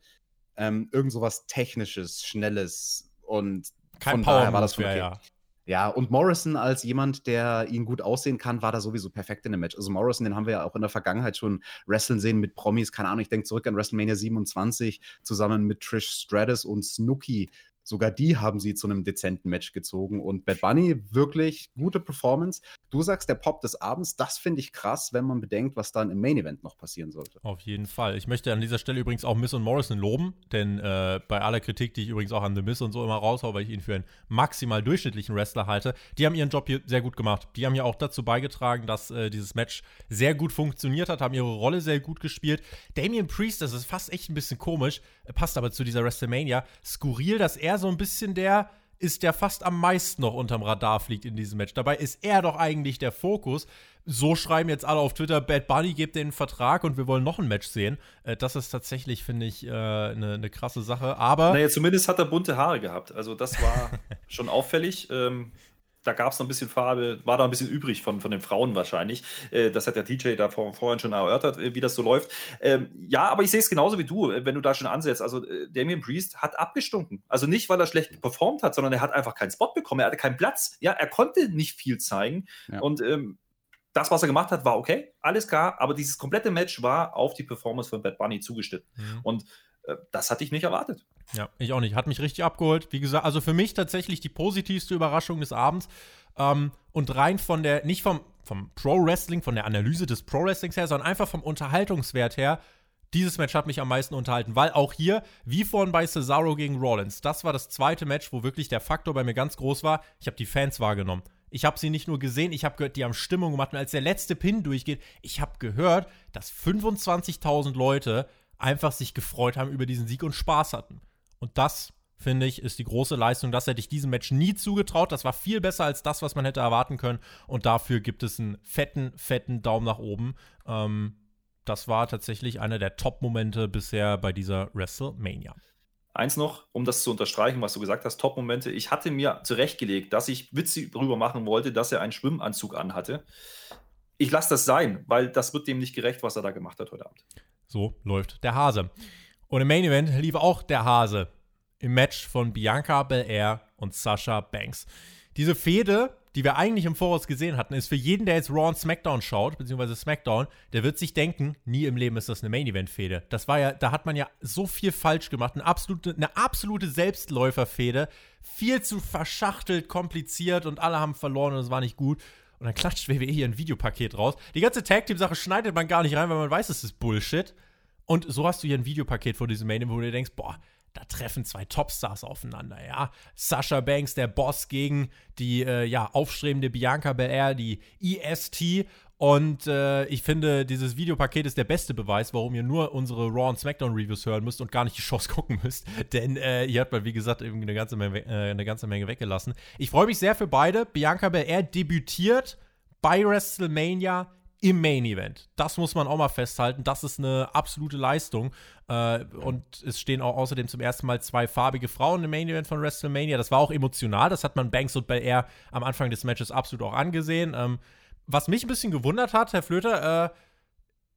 Ähm, irgend sowas Technisches, Schnelles und Kein von daher Power war das okay. ja. Ja, und Morrison als jemand, der ihn gut aussehen kann, war da sowieso perfekt in dem Match. Also Morrison, den haben wir ja auch in der Vergangenheit schon wrestlen sehen mit Promis. Keine Ahnung, ich denke zurück an WrestleMania 27 zusammen mit Trish Stratus und Snooki Sogar die haben sie zu einem dezenten Match gezogen. Und Bad Bunny, wirklich gute Performance. Du sagst, der Pop des Abends, das finde ich krass, wenn man bedenkt, was dann im Main Event noch passieren sollte. Auf jeden Fall. Ich möchte an dieser Stelle übrigens auch Miss und Morrison loben, denn äh, bei aller Kritik, die ich übrigens auch an The Miss und so immer raushaue, weil ich ihn für einen maximal durchschnittlichen Wrestler halte, die haben ihren Job hier sehr gut gemacht. Die haben ja auch dazu beigetragen, dass äh, dieses Match sehr gut funktioniert hat, haben ihre Rolle sehr gut gespielt. Damien Priest, das ist fast echt ein bisschen komisch, passt aber zu dieser WrestleMania. Skurril, dass er so ein bisschen der ist, der fast am meisten noch unterm Radar fliegt in diesem Match. Dabei ist er doch eigentlich der Fokus. So schreiben jetzt alle auf Twitter, Bad Bunny gibt den Vertrag und wir wollen noch ein Match sehen. Äh, das ist tatsächlich, finde ich, eine äh, ne, ne krasse Sache. Aber. Naja, zumindest hat er bunte Haare gehabt. Also, das war schon auffällig. Ähm, da gab es noch ein bisschen Farbe, war da ein bisschen übrig von, von den Frauen wahrscheinlich. Äh, das hat der DJ da vor, vorhin schon erörtert, äh, wie das so läuft. Ähm, ja, aber ich sehe es genauso wie du, äh, wenn du da schon ansetzt. Also Damien Priest hat abgestunken. Also nicht, weil er schlecht performt hat, sondern er hat einfach keinen Spot bekommen. Er hatte keinen Platz. Ja, er konnte nicht viel zeigen. Ja. Und ähm, das, was er gemacht hat, war okay, alles klar, aber dieses komplette Match war auf die Performance von Bad Bunny zugeschnitten. Mhm. Und äh, das hatte ich nicht erwartet. Ja, ich auch nicht. Hat mich richtig abgeholt. Wie gesagt, also für mich tatsächlich die positivste Überraschung des Abends. Ähm, und rein von der, nicht vom, vom Pro-Wrestling, von der Analyse des Pro-Wrestlings her, sondern einfach vom Unterhaltungswert her, dieses Match hat mich am meisten unterhalten, weil auch hier, wie vorhin bei Cesaro gegen Rollins, das war das zweite Match, wo wirklich der Faktor bei mir ganz groß war. Ich habe die Fans wahrgenommen. Ich habe sie nicht nur gesehen, ich habe gehört, die haben Stimmung gemacht. Und als der letzte Pin durchgeht, ich habe gehört, dass 25.000 Leute einfach sich gefreut haben über diesen Sieg und Spaß hatten. Und das, finde ich, ist die große Leistung. Das hätte ich diesem Match nie zugetraut. Das war viel besser als das, was man hätte erwarten können. Und dafür gibt es einen fetten, fetten Daumen nach oben. Ähm, das war tatsächlich einer der Top-Momente bisher bei dieser WrestleMania. Eins noch, um das zu unterstreichen, was du gesagt hast, Top-Momente. Ich hatte mir zurechtgelegt, dass ich Witze darüber machen wollte, dass er einen Schwimmanzug anhatte. Ich lasse das sein, weil das wird dem nicht gerecht, was er da gemacht hat heute Abend. So läuft der Hase. Und im Main Event lief auch der Hase im Match von Bianca Belair und Sasha Banks. Diese Fehde, die wir eigentlich im Voraus gesehen hatten, ist für jeden, der jetzt Raw und SmackDown schaut, beziehungsweise SmackDown, der wird sich denken, nie im Leben ist das eine Main-Event-Fehde. Das war ja, da hat man ja so viel falsch gemacht. Eine absolute, eine absolute Selbstläufer-Fehde. Viel zu verschachtelt, kompliziert und alle haben verloren und es war nicht gut. Und dann klatscht WWE hier ein Videopaket raus. Die ganze Tag-Team-Sache schneidet man gar nicht rein, weil man weiß, es ist Bullshit. Und so hast du hier ein Videopaket vor diesem Main, wo du dir denkst, boah, da treffen zwei Topstars aufeinander, ja. Sasha Banks, der Boss, gegen die äh, ja, aufstrebende Bianca Belair, die EST. Und äh, ich finde, dieses Videopaket ist der beste Beweis, warum ihr nur unsere Raw und SmackDown Reviews hören müsst und gar nicht die Shows gucken müsst. Denn äh, ihr habt mal, wie gesagt, eine ganze, Menge, äh, eine ganze Menge weggelassen. Ich freue mich sehr für beide. Bianca Belair debütiert bei WrestleMania im Main Event. Das muss man auch mal festhalten. Das ist eine absolute Leistung. Äh, und es stehen auch außerdem zum ersten Mal zwei farbige Frauen im Main Event von WrestleMania. Das war auch emotional. Das hat man Banks und Belair am Anfang des Matches absolut auch angesehen. Ähm, was mich ein bisschen gewundert hat, Herr Flöter, äh,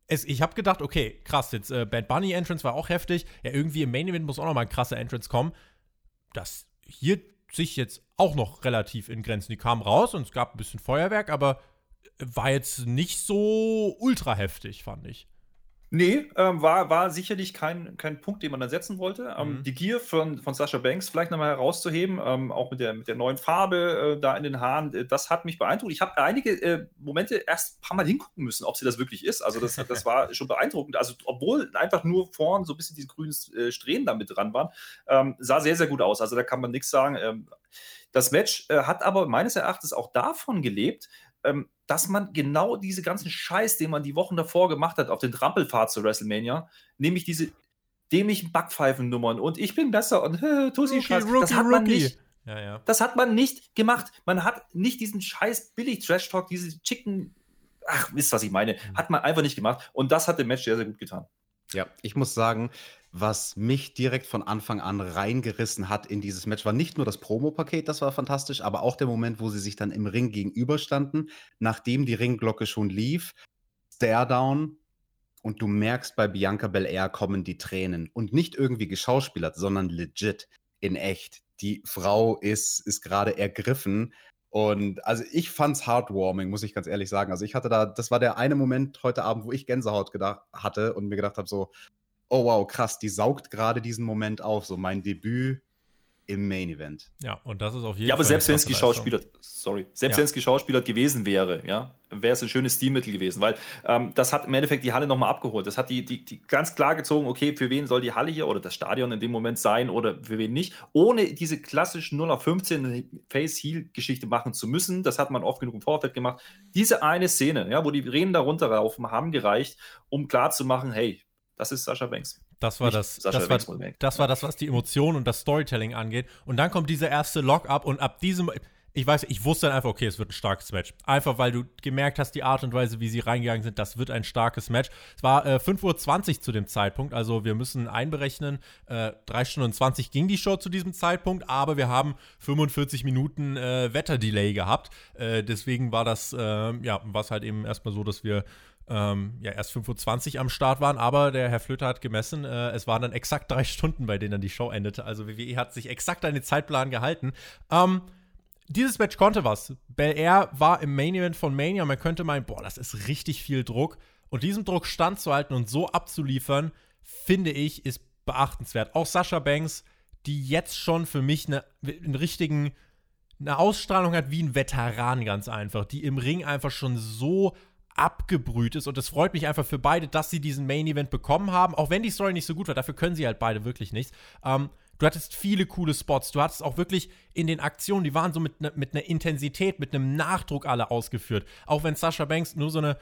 es, ich habe gedacht, okay, krass, jetzt äh, Bad Bunny Entrance war auch heftig. Ja, irgendwie im Main Event muss auch noch mal ein krasser Entrance kommen. Das hier sich jetzt auch noch relativ in Grenzen. Die kamen raus und es gab ein bisschen Feuerwerk, aber war jetzt nicht so ultra heftig, fand ich. Nee, ähm, war, war sicherlich kein, kein Punkt, den man dann setzen wollte. Ähm, mhm. Die Gier von, von Sascha Banks vielleicht nochmal herauszuheben, ähm, auch mit der, mit der neuen Farbe äh, da in den Haaren, äh, das hat mich beeindruckt. Ich habe einige äh, Momente erst ein paar Mal hingucken müssen, ob sie das wirklich ist. Also das, das war schon beeindruckend. Also obwohl einfach nur vorn so ein bisschen diese grünen äh, Strähnen da mit dran waren, ähm, sah sehr, sehr gut aus. Also da kann man nichts sagen. Ähm, das Match äh, hat aber meines Erachtens auch davon gelebt, ähm, dass man genau diese ganzen Scheiß, den man die Wochen davor gemacht hat auf den Trampelfahrt zu WrestleMania, nämlich diese dämlichen Backpfeifennummern und ich bin besser und äh, Tussi Scheiß, das hat man nicht. Ja, ja. Das hat man nicht gemacht. Man hat nicht diesen scheiß billig Trash Talk, diese Chicken, ach, wisst was ich meine, mhm. hat man einfach nicht gemacht und das hat dem Match sehr sehr gut getan. Ja, ich muss sagen, was mich direkt von Anfang an reingerissen hat in dieses Match, war nicht nur das Promo-Paket, das war fantastisch, aber auch der Moment, wo sie sich dann im Ring gegenüberstanden, nachdem die Ringglocke schon lief, Stare-Down und du merkst, bei Bianca Belair kommen die Tränen und nicht irgendwie geschauspielert, sondern legit, in echt. Die Frau ist, ist gerade ergriffen Und also ich fand's heartwarming, muss ich ganz ehrlich sagen. Also ich hatte da, das war der eine Moment heute Abend, wo ich Gänsehaut gedacht hatte und mir gedacht habe, so, oh wow, krass, die saugt gerade diesen Moment auf. So mein Debüt im Main Event. Ja, und das ist auf jeden Ja, aber Fall. selbst wenn es geschauspielert, sorry, selbst Ja. wenn es geschauspielert gewesen wäre, ja, wäre es ein schönes Stilmittel gewesen, weil ähm, das hat im Endeffekt die Halle nochmal abgeholt. Das hat die, die, die ganz klar gezogen, okay, für wen soll die Halle hier oder das Stadion in dem Moment sein oder für wen nicht, ohne diese klassischen 0 auf 15 Face-Heal-Geschichte machen zu müssen. Das hat man oft genug im Vorfeld gemacht. Diese eine Szene, ja, wo die Reden darunter raufen, haben gereicht, um klarzumachen, hey, das ist Sascha Banks. Das war Nicht das, Sascha das, Banks war, das war das, was die Emotionen und das Storytelling angeht. Und dann kommt dieser erste Lock-up und ab diesem, ich weiß, ich wusste dann einfach, okay, es wird ein starkes Match. Einfach weil du gemerkt hast, die Art und Weise, wie sie reingegangen sind, das wird ein starkes Match. Es war äh, 5.20 Uhr zu dem Zeitpunkt, also wir müssen einberechnen, äh, 3 Stunden und 20 ging die Show zu diesem Zeitpunkt, aber wir haben 45 Minuten äh, Wetterdelay gehabt. Äh, deswegen war das, äh, ja, war es halt eben erstmal so, dass wir ähm, ja, erst 5.20 Uhr am Start waren, aber der Herr Flöter hat gemessen, äh, es waren dann exakt drei Stunden, bei denen dann die Show endete. Also WWE hat sich exakt an den Zeitplan gehalten. Ähm, dieses Match konnte was. Bel Air war im Main Event von Mania. Man könnte meinen, boah, das ist richtig viel Druck. Und diesem Druck standzuhalten und so abzuliefern, finde ich, ist beachtenswert. Auch Sascha Banks, die jetzt schon für mich eine, einen richtigen, eine Ausstrahlung hat wie ein Veteran, ganz einfach, die im Ring einfach schon so abgebrüht ist. Und es freut mich einfach für beide, dass sie diesen Main Event bekommen haben. Auch wenn die Story nicht so gut war, dafür können sie halt beide wirklich nichts. Ähm, du hattest viele coole Spots. Du hattest auch wirklich in den Aktionen, die waren so mit, ne, mit einer Intensität, mit einem Nachdruck alle ausgeführt. Auch wenn Sasha Banks nur so eine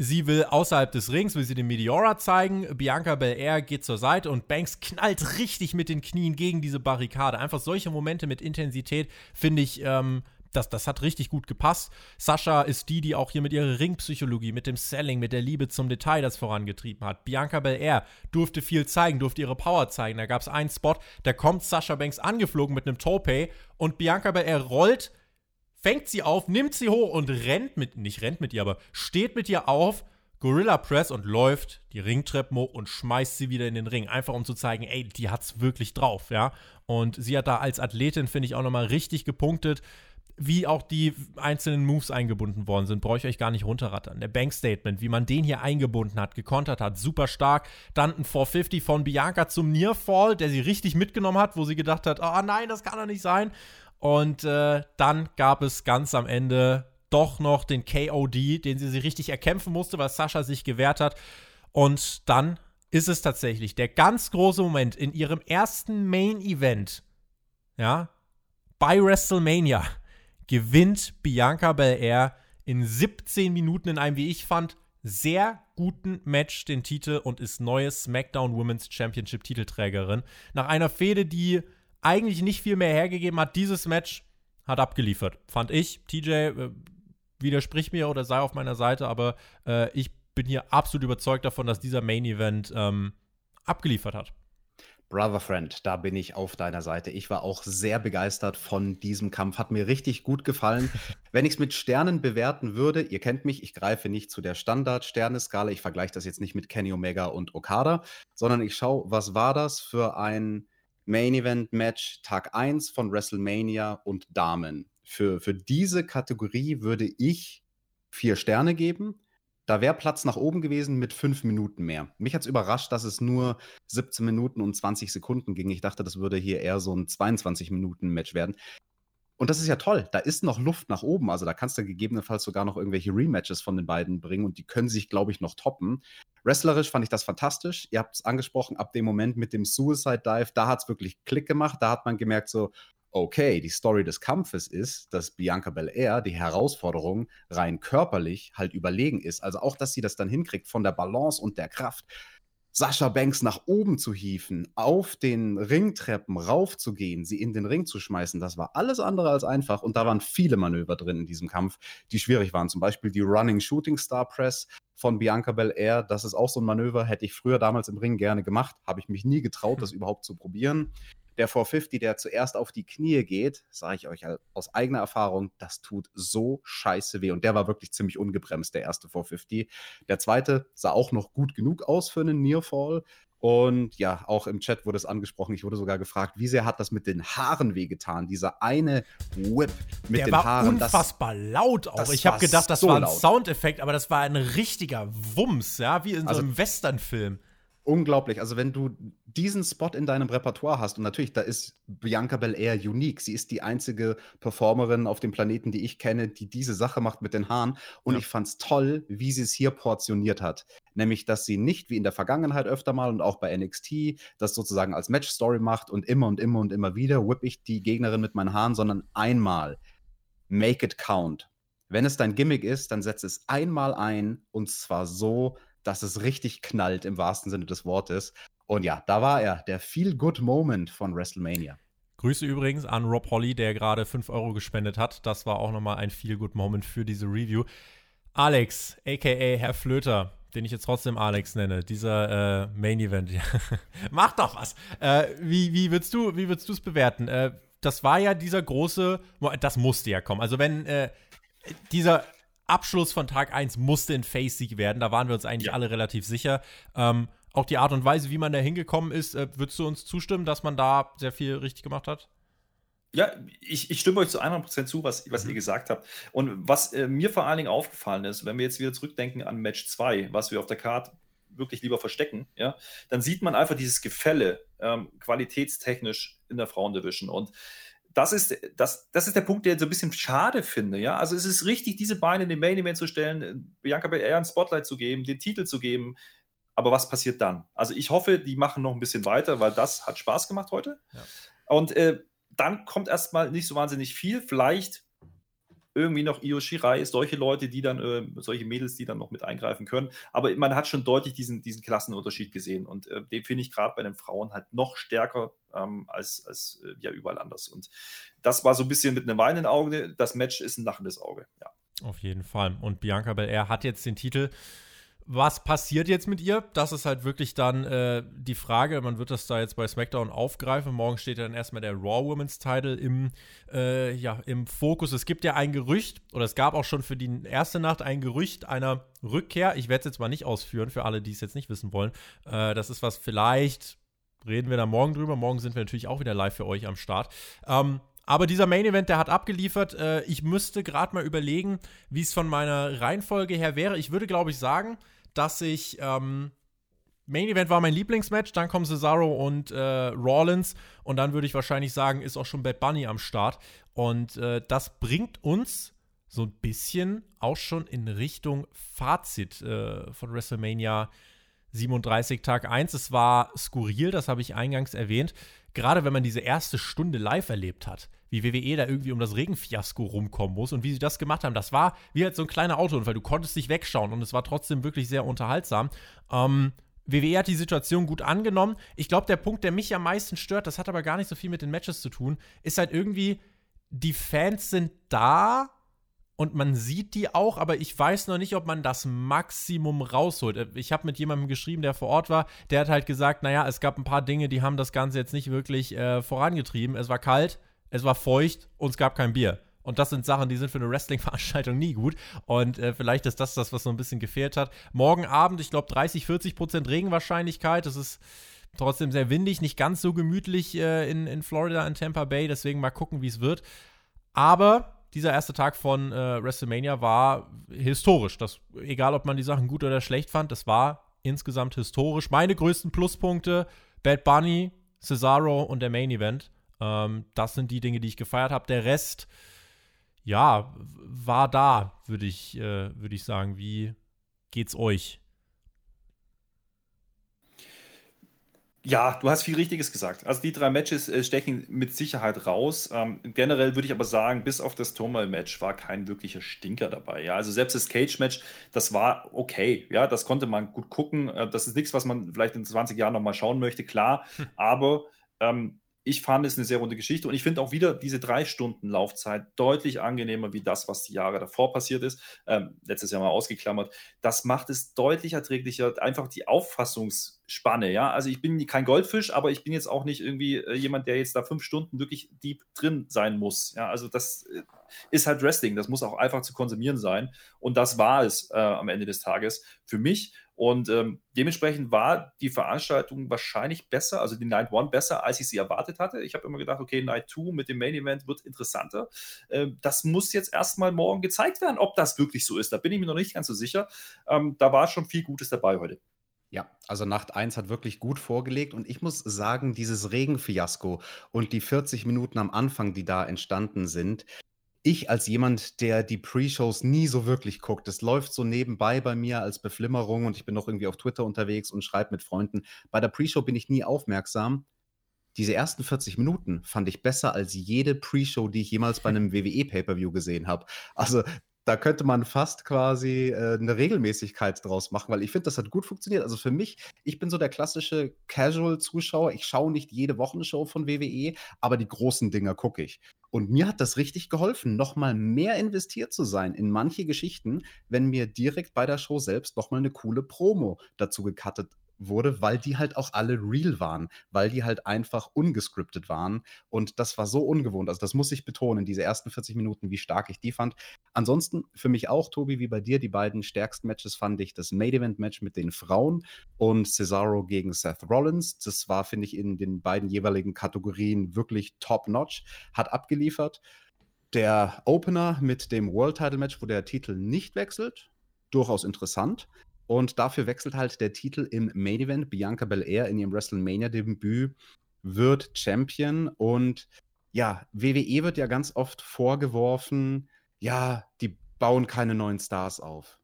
Sie will außerhalb des Rings, will sie den Meteora zeigen. Bianca Belair geht zur Seite und Banks knallt richtig mit den Knien gegen diese Barrikade. Einfach solche Momente mit Intensität finde ich, ähm, das, das hat richtig gut gepasst. Sascha ist die, die auch hier mit ihrer Ringpsychologie, mit dem Selling, mit der Liebe zum Detail das vorangetrieben hat. Bianca Belair durfte viel zeigen, durfte ihre Power zeigen. Da gab es einen Spot, da kommt Sascha Banks angeflogen mit einem Tope und Bianca Belair rollt fängt sie auf, nimmt sie hoch und rennt mit, nicht rennt mit ihr, aber steht mit ihr auf, Gorilla Press und läuft die Ringtreppen hoch und schmeißt sie wieder in den Ring. Einfach um zu zeigen, ey, die hat's wirklich drauf, ja. Und sie hat da als Athletin, finde ich, auch nochmal richtig gepunktet. Wie auch die einzelnen Moves eingebunden worden sind, brauche ich euch gar nicht runterrattern. Der Bank-Statement, wie man den hier eingebunden hat, gekontert hat, super stark. Dann ein 450 von Bianca zum Nearfall, der sie richtig mitgenommen hat, wo sie gedacht hat, oh nein, das kann doch nicht sein. Und äh, dann gab es ganz am Ende doch noch den KOD, den sie sich richtig erkämpfen musste, weil Sascha sich gewehrt hat. Und dann ist es tatsächlich der ganz große Moment in ihrem ersten Main Event, ja, bei WrestleMania, gewinnt Bianca Belair in 17 Minuten in einem, wie ich fand, sehr guten Match den Titel und ist neue SmackDown Women's Championship Titelträgerin. Nach einer Fehde, die eigentlich nicht viel mehr hergegeben hat, dieses Match hat abgeliefert, fand ich. TJ, äh, widersprich mir oder sei auf meiner Seite, aber äh, ich bin hier absolut überzeugt davon, dass dieser Main Event ähm, abgeliefert hat. Brother Friend, da bin ich auf deiner Seite. Ich war auch sehr begeistert von diesem Kampf. Hat mir richtig gut gefallen. Wenn ich es mit Sternen bewerten würde, ihr kennt mich, ich greife nicht zu der Standard-Sterneskala. Ich vergleiche das jetzt nicht mit Kenny Omega und Okada, sondern ich schaue, was war das für ein Main Event Match Tag 1 von WrestleMania und Damen. Für, für diese Kategorie würde ich vier Sterne geben. Da wäre Platz nach oben gewesen mit fünf Minuten mehr. Mich hat es überrascht, dass es nur 17 Minuten und 20 Sekunden ging. Ich dachte, das würde hier eher so ein 22-Minuten-Match werden. Und das ist ja toll. Da ist noch Luft nach oben. Also da kannst du gegebenenfalls sogar noch irgendwelche Rematches von den beiden bringen und die können sich, glaube ich, noch toppen. Wrestlerisch fand ich das fantastisch. Ihr habt es angesprochen, ab dem Moment mit dem Suicide Dive, da hat es wirklich Klick gemacht. Da hat man gemerkt, so, okay, die Story des Kampfes ist, dass Bianca Belair die Herausforderung rein körperlich halt überlegen ist. Also auch, dass sie das dann hinkriegt von der Balance und der Kraft. Sascha Banks nach oben zu hieven, auf den Ringtreppen raufzugehen, sie in den Ring zu schmeißen, das war alles andere als einfach. Und da waren viele Manöver drin in diesem Kampf, die schwierig waren. Zum Beispiel die Running Shooting Star Press von Bianca Belair. Das ist auch so ein Manöver, hätte ich früher damals im Ring gerne gemacht, habe ich mich nie getraut, das überhaupt zu probieren. Der 450, der zuerst auf die Knie geht, sage ich euch aus eigener Erfahrung, das tut so scheiße weh. Und der war wirklich ziemlich ungebremst, der erste 450. Der zweite sah auch noch gut genug aus für einen Nearfall. Und ja, auch im Chat wurde es angesprochen. Ich wurde sogar gefragt, wie sehr hat das mit den Haaren wehgetan? Dieser eine Whip mit Der den war Haaren. unfassbar laut auch. das Ich habe gedacht, das so war ein laut. Soundeffekt, aber das war ein richtiger Wumms, ja, wie in so Also- einem Westernfilm. Unglaublich. Also, wenn du diesen Spot in deinem Repertoire hast, und natürlich, da ist Bianca Belair unique. Sie ist die einzige Performerin auf dem Planeten, die ich kenne, die diese Sache macht mit den Haaren. Und Ja. ich fand's toll, wie sie es hier portioniert hat. Nämlich, dass sie nicht wie in der Vergangenheit öfter mal und auch bei NXT das sozusagen als Match-Story macht und immer und immer und immer wieder whip ich die Gegnerin mit meinen Haaren, sondern einmal. Make it count. Wenn es dein Gimmick ist, dann setz es einmal ein und zwar so, dass es richtig knallt im wahrsten Sinne des Wortes. Und ja, da war er, der Feel-Good-Moment von WrestleMania. Grüße übrigens an Rob Holly, der gerade 5 Euro gespendet hat. Das war auch nochmal ein Feel-Good-Moment für diese Review. Alex, a.k.a. Herr Flöter, den ich jetzt trotzdem Alex nenne, dieser äh, Main-Event. Mach doch was. Äh, wie, wie würdest du wie würdest du es bewerten? Äh, das war ja dieser große, das musste ja kommen. Also wenn äh, dieser Abschluss von Tag 1 musste ein Face-Sieg werden, da waren wir uns eigentlich alle relativ sicher. Ähm, auch die Art und Weise, wie man da hingekommen ist, äh, würdest du uns zustimmen, dass man da sehr viel richtig gemacht hat? Ja, ich, ich stimme euch zu 100% zu, was, was ihr gesagt habt. Und was äh, mir vor allen Dingen aufgefallen ist, wenn wir jetzt wieder zurückdenken an Match 2, was wir auf der Karte wirklich lieber verstecken, ja, dann sieht man einfach dieses Gefälle ähm, qualitätstechnisch in der Frauendivision. Und das ist, das, das ist der Punkt, der ich so ein bisschen schade finde. Ja? Also es ist richtig, diese Beine in den Main Event zu stellen, Bianca Belair ein Spotlight zu geben, den Titel zu geben. Aber was passiert dann? Also ich hoffe, die machen noch ein bisschen weiter, weil das hat Spaß gemacht heute. Ja. Und äh, dann kommt erstmal nicht so wahnsinnig viel. Vielleicht irgendwie noch Io Shirai, solche Leute, die dann, äh, solche Mädels, die dann noch mit eingreifen können. Aber man hat schon deutlich diesen, diesen Klassenunterschied gesehen. Und äh, den finde ich gerade bei den Frauen halt noch stärker ähm, als, als äh, ja überall anders. Und das war so ein bisschen mit einem weinenden Auge. Das Match ist ein lachendes Auge. Ja. Auf jeden Fall. Und Bianca Belair hat jetzt den Titel. Was passiert jetzt mit ihr? Das ist halt wirklich dann äh, die Frage. Man wird das da jetzt bei SmackDown aufgreifen. Morgen steht ja dann erstmal der Raw Women's Title im, äh, ja, im Fokus. Es gibt ja ein Gerücht, oder es gab auch schon für die erste Nacht ein Gerücht einer Rückkehr. Ich werde es jetzt mal nicht ausführen, für alle, die es jetzt nicht wissen wollen. Äh, das ist was vielleicht, reden wir da morgen drüber. Morgen sind wir natürlich auch wieder live für euch am Start. Ähm, aber dieser Main Event, der hat abgeliefert. Äh, ich müsste gerade mal überlegen, wie es von meiner Reihenfolge her wäre. Ich würde, glaube ich, sagen, dass ich. Ähm, Main Event war mein Lieblingsmatch, dann kommen Cesaro und äh, Rollins und dann würde ich wahrscheinlich sagen, ist auch schon Bad Bunny am Start. Und äh, das bringt uns so ein bisschen auch schon in Richtung Fazit äh, von WrestleMania 37 Tag 1. Es war skurril, das habe ich eingangs erwähnt. Gerade wenn man diese erste Stunde live erlebt hat, wie WWE da irgendwie um das Regenfiasko rumkommen muss und wie sie das gemacht haben, das war wie halt so ein kleiner Autounfall. Du konntest nicht wegschauen und es war trotzdem wirklich sehr unterhaltsam. Ähm, WWE hat die Situation gut angenommen. Ich glaube, der Punkt, der mich am meisten stört, das hat aber gar nicht so viel mit den Matches zu tun, ist halt irgendwie, die Fans sind da, und man sieht die auch, aber ich weiß noch nicht, ob man das Maximum rausholt. Ich habe mit jemandem geschrieben, der vor Ort war, der hat halt gesagt, naja, es gab ein paar Dinge, die haben das Ganze jetzt nicht wirklich äh, vorangetrieben. Es war kalt, es war feucht und es gab kein Bier. Und das sind Sachen, die sind für eine Wrestling-Veranstaltung nie gut. Und äh, vielleicht ist das das, was so ein bisschen gefehlt hat. Morgen Abend, ich glaube, 30, 40 Prozent Regenwahrscheinlichkeit. Das ist trotzdem sehr windig, nicht ganz so gemütlich äh, in, in Florida, in Tampa Bay. Deswegen mal gucken, wie es wird. Aber dieser erste Tag von äh, WrestleMania war historisch. Das, egal, ob man die Sachen gut oder schlecht fand, das war insgesamt historisch. Meine größten Pluspunkte: Bad Bunny, Cesaro und der Main Event. Ähm, das sind die Dinge, die ich gefeiert habe. Der Rest, ja, war da, würde ich, äh, würd ich sagen. Wie geht's euch? Ja, du hast viel Richtiges gesagt. Also die drei Matches äh, stechen mit Sicherheit raus. Ähm, generell würde ich aber sagen, bis auf das Turmoil-Match war kein wirklicher Stinker dabei. Ja, also selbst das Cage-Match, das war okay. Ja, das konnte man gut gucken. Äh, das ist nichts, was man vielleicht in 20 Jahren nochmal schauen möchte, klar. Aber ähm, ich fand es eine sehr runde Geschichte und ich finde auch wieder diese drei Stunden Laufzeit deutlich angenehmer wie das, was die Jahre davor passiert ist. Ähm, letztes Jahr mal ausgeklammert. Das macht es deutlich erträglicher. Einfach die Auffassungs- Spanne, ja. Also ich bin kein Goldfisch, aber ich bin jetzt auch nicht irgendwie äh, jemand, der jetzt da fünf Stunden wirklich deep drin sein muss. Ja, also das äh, ist halt Wrestling. Das muss auch einfach zu konsumieren sein. Und das war es äh, am Ende des Tages für mich. Und ähm, dementsprechend war die Veranstaltung wahrscheinlich besser, also die Night One besser, als ich sie erwartet hatte. Ich habe immer gedacht, okay, Night Two mit dem Main Event wird interessanter. Äh, das muss jetzt erstmal morgen gezeigt werden, ob das wirklich so ist. Da bin ich mir noch nicht ganz so sicher. Ähm, da war schon viel Gutes dabei heute. Ja, also Nacht 1 hat wirklich gut vorgelegt und ich muss sagen, dieses Regenfiasko und die 40 Minuten am Anfang, die da entstanden sind, ich als jemand, der die Pre-Shows nie so wirklich guckt, das läuft so nebenbei bei mir als Beflimmerung und ich bin noch irgendwie auf Twitter unterwegs und schreibe mit Freunden. Bei der Pre-Show bin ich nie aufmerksam. Diese ersten 40 Minuten fand ich besser als jede Pre-Show, die ich jemals bei einem WWE-Pay-Per-View gesehen habe. Also da könnte man fast quasi äh, eine Regelmäßigkeit draus machen, weil ich finde, das hat gut funktioniert. Also für mich, ich bin so der klassische Casual-Zuschauer. Ich schaue nicht jede Wochenshow von WWE, aber die großen Dinger gucke ich. Und mir hat das richtig geholfen, nochmal mehr investiert zu sein in manche Geschichten, wenn mir direkt bei der Show selbst nochmal eine coole Promo dazu gecuttet wurde, weil die halt auch alle real waren, weil die halt einfach ungescriptet waren. Und das war so ungewohnt. Also, das muss ich betonen, diese ersten 40 Minuten, wie stark ich die fand. Ansonsten für mich auch, Tobi, wie bei dir, die beiden stärksten Matches fand ich das Main Event Match mit den Frauen und Cesaro gegen Seth Rollins. Das war, finde ich, in den beiden jeweiligen Kategorien wirklich top-notch, hat abgeliefert. Der Opener mit dem World Title Match, wo der Titel nicht wechselt, durchaus interessant. Und dafür wechselt halt der Titel im Main Event. Bianca Belair in ihrem WrestleMania-Debüt wird Champion. Und ja, WWE wird ja ganz oft vorgeworfen, ja, die bauen keine neuen Stars auf.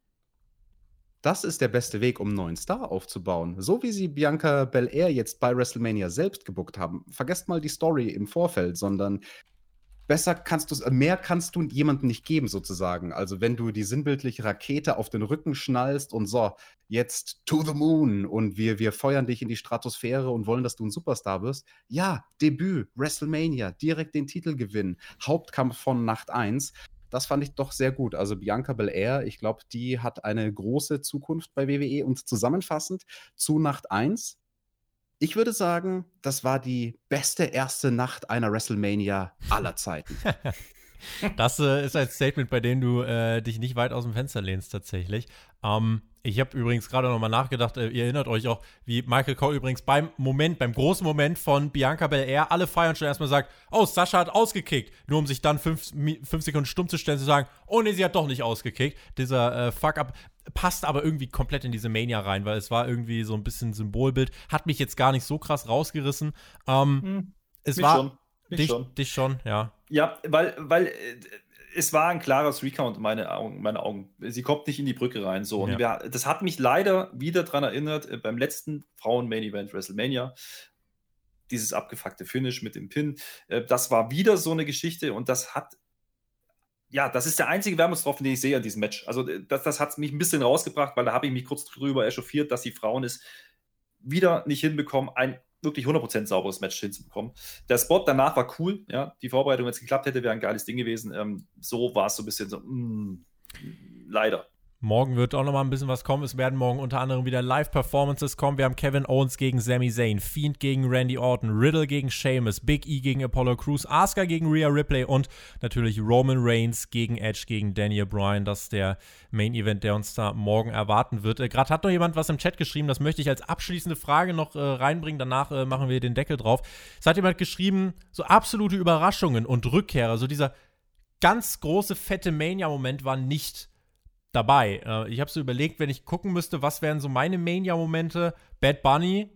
Das ist der beste Weg, um einen neuen Star aufzubauen. So wie sie Bianca Belair jetzt bei WrestleMania selbst gebuckt haben. Vergesst mal die Story im Vorfeld, sondern besser kannst du mehr kannst du jemandem nicht geben, sozusagen. Also, wenn du die sinnbildliche Rakete auf den Rücken schnallst und so, jetzt to the moon und wir, wir feuern dich in die Stratosphäre und wollen, dass du ein Superstar wirst. Ja, Debüt, WrestleMania, direkt den Titel gewinnen, Hauptkampf von Nacht 1. Das fand ich doch sehr gut. Also Bianca Belair, ich glaube, die hat eine große Zukunft bei WWE. Und zusammenfassend zu Nacht 1, ich würde sagen, das war die beste erste Nacht einer WrestleMania aller Zeiten. das äh, ist ein Statement, bei dem du äh, dich nicht weit aus dem Fenster lehnst, tatsächlich. Ähm, ich habe übrigens gerade nochmal nachgedacht, äh, ihr erinnert euch auch, wie Michael Cole übrigens beim Moment, beim großen Moment von Bianca Belair alle feiern schon erstmal sagt, oh, Sascha hat ausgekickt, nur um sich dann fünf, fünf Sekunden stumm zu stellen, zu sagen, oh nee, sie hat doch nicht ausgekickt. Dieser äh, Fuck-up passt aber irgendwie komplett in diese Mania rein, weil es war irgendwie so ein bisschen Symbolbild, hat mich jetzt gar nicht so krass rausgerissen. Ähm, hm, es war schon. Dich schon. dich schon, ja. Ja, weil, weil äh, es war ein klares Recount, meine Augen, meine Augen. Sie kommt nicht in die Brücke rein. So. Und ja. wir, das hat mich leider wieder daran erinnert, äh, beim letzten Frauen-Main-Event WrestleMania, dieses abgefuckte Finish mit dem Pin. Äh, das war wieder so eine Geschichte und das hat. Ja, das ist der einzige Wermutstropfen, den ich sehe an diesem Match. Also, äh, das, das hat mich ein bisschen rausgebracht, weil da habe ich mich kurz drüber echauffiert, dass die Frauen es wieder nicht hinbekommen, ein wirklich 100% sauberes Match hinzubekommen. Der Spot danach war cool, ja, die Vorbereitung, wenn es geklappt hätte, wäre ein geiles Ding gewesen. Ähm, so war es so ein bisschen so, mh, mm, leider. Morgen wird auch noch mal ein bisschen was kommen. Es werden morgen unter anderem wieder Live-Performances kommen. Wir haben Kevin Owens gegen Sami Zayn, Fiend gegen Randy Orton, Riddle gegen Sheamus, Big E gegen Apollo Crews, Asuka gegen Rhea Ripley und natürlich Roman Reigns gegen Edge gegen Daniel Bryan. Das ist der Main-Event, der uns da morgen erwarten wird. Äh, Gerade hat noch jemand was im Chat geschrieben. Das möchte ich als abschließende Frage noch äh, reinbringen. Danach äh, machen wir den Deckel drauf. Es hat jemand geschrieben, so absolute Überraschungen und Rückkehrer. So dieser ganz große, fette Mania-Moment war nicht dabei. Äh, ich habe so überlegt, wenn ich gucken müsste, was wären so meine Mania-Momente. Bad Bunny,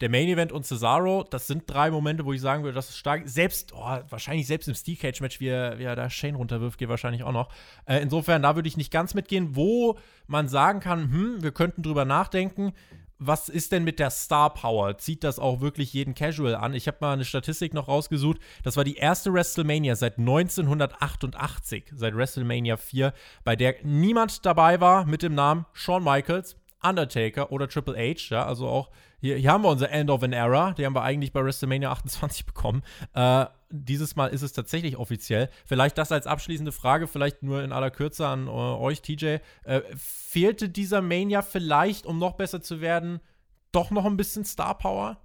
der Main Event und Cesaro, das sind drei Momente, wo ich sagen würde, das ist stark. Selbst, oh, wahrscheinlich selbst im Steel Cage Match, wie er, wie er da Shane runterwirft, geht wahrscheinlich auch noch. Äh, insofern, da würde ich nicht ganz mitgehen, wo man sagen kann, hm, wir könnten drüber nachdenken was ist denn mit der Star Power? Zieht das auch wirklich jeden Casual an? Ich habe mal eine Statistik noch rausgesucht. Das war die erste WrestleMania seit 1988, seit WrestleMania 4, bei der niemand dabei war mit dem Namen Shawn Michaels, Undertaker oder Triple H. Ja, also auch hier, hier haben wir unser End of an Era. Die haben wir eigentlich bei WrestleMania 28 bekommen. Äh, dieses Mal ist es tatsächlich offiziell. Vielleicht das als abschließende Frage, vielleicht nur in aller Kürze an äh, euch, TJ. Äh, fehlte dieser Mania vielleicht, um noch besser zu werden, doch noch ein bisschen Star Power?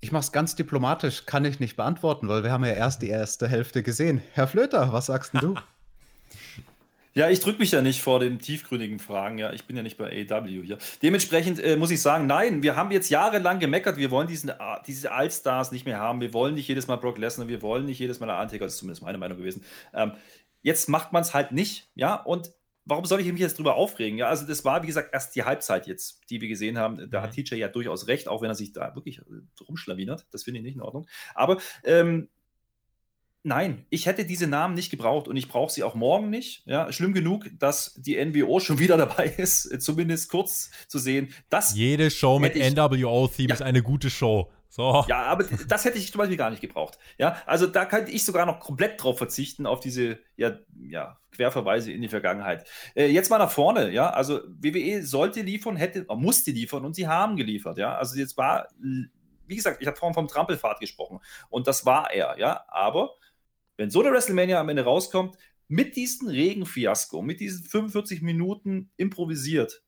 Ich mache es ganz diplomatisch, kann ich nicht beantworten, weil wir haben ja erst die erste Hälfte gesehen. Herr Flöter, was sagst denn du? Ja, ich drücke mich ja nicht vor den tiefgründigen Fragen. Ja, ich bin ja nicht bei AEW hier. Dementsprechend äh, muss ich sagen, nein, wir haben jetzt jahrelang gemeckert, wir wollen diesen, ah, diese Allstars nicht mehr haben. Wir wollen nicht jedes Mal Brock Lesnar, wir wollen nicht jedes Mal Undertaker, das ist zumindest meine Meinung gewesen. Ähm, jetzt macht man es halt nicht, ja, und warum soll ich mich jetzt drüber aufregen? Ja, also das war, wie gesagt, erst die Halbzeit jetzt, die wir gesehen haben. Da hat TJ ja durchaus recht, auch wenn er sich da wirklich äh, rumschlawinert. Das finde ich nicht in Ordnung. Aber ähm, Nein, ich hätte diese Namen nicht gebraucht und ich brauche sie auch morgen nicht. Ja, schlimm genug, dass die NWO schon wieder dabei ist, zumindest kurz zu sehen. Das Jede Show mit NWO-Theme Ja. ist eine gute Show. So. Ja, aber das hätte ich zum Beispiel gar nicht gebraucht. Ja, also da könnte ich sogar noch komplett drauf verzichten, auf diese ja, ja, Querverweise in die Vergangenheit. Äh, jetzt mal nach vorne, ja, also WWE sollte liefern, hätte, äh, musste liefern und sie haben geliefert, ja. Also jetzt war, wie gesagt, ich habe vorhin vom Trampelfahrt gesprochen und das war er, ja, aber wenn so eine WrestleMania am Ende rauskommt, mit diesem Regenfiasko, mit diesen 45 Minuten improvisiert,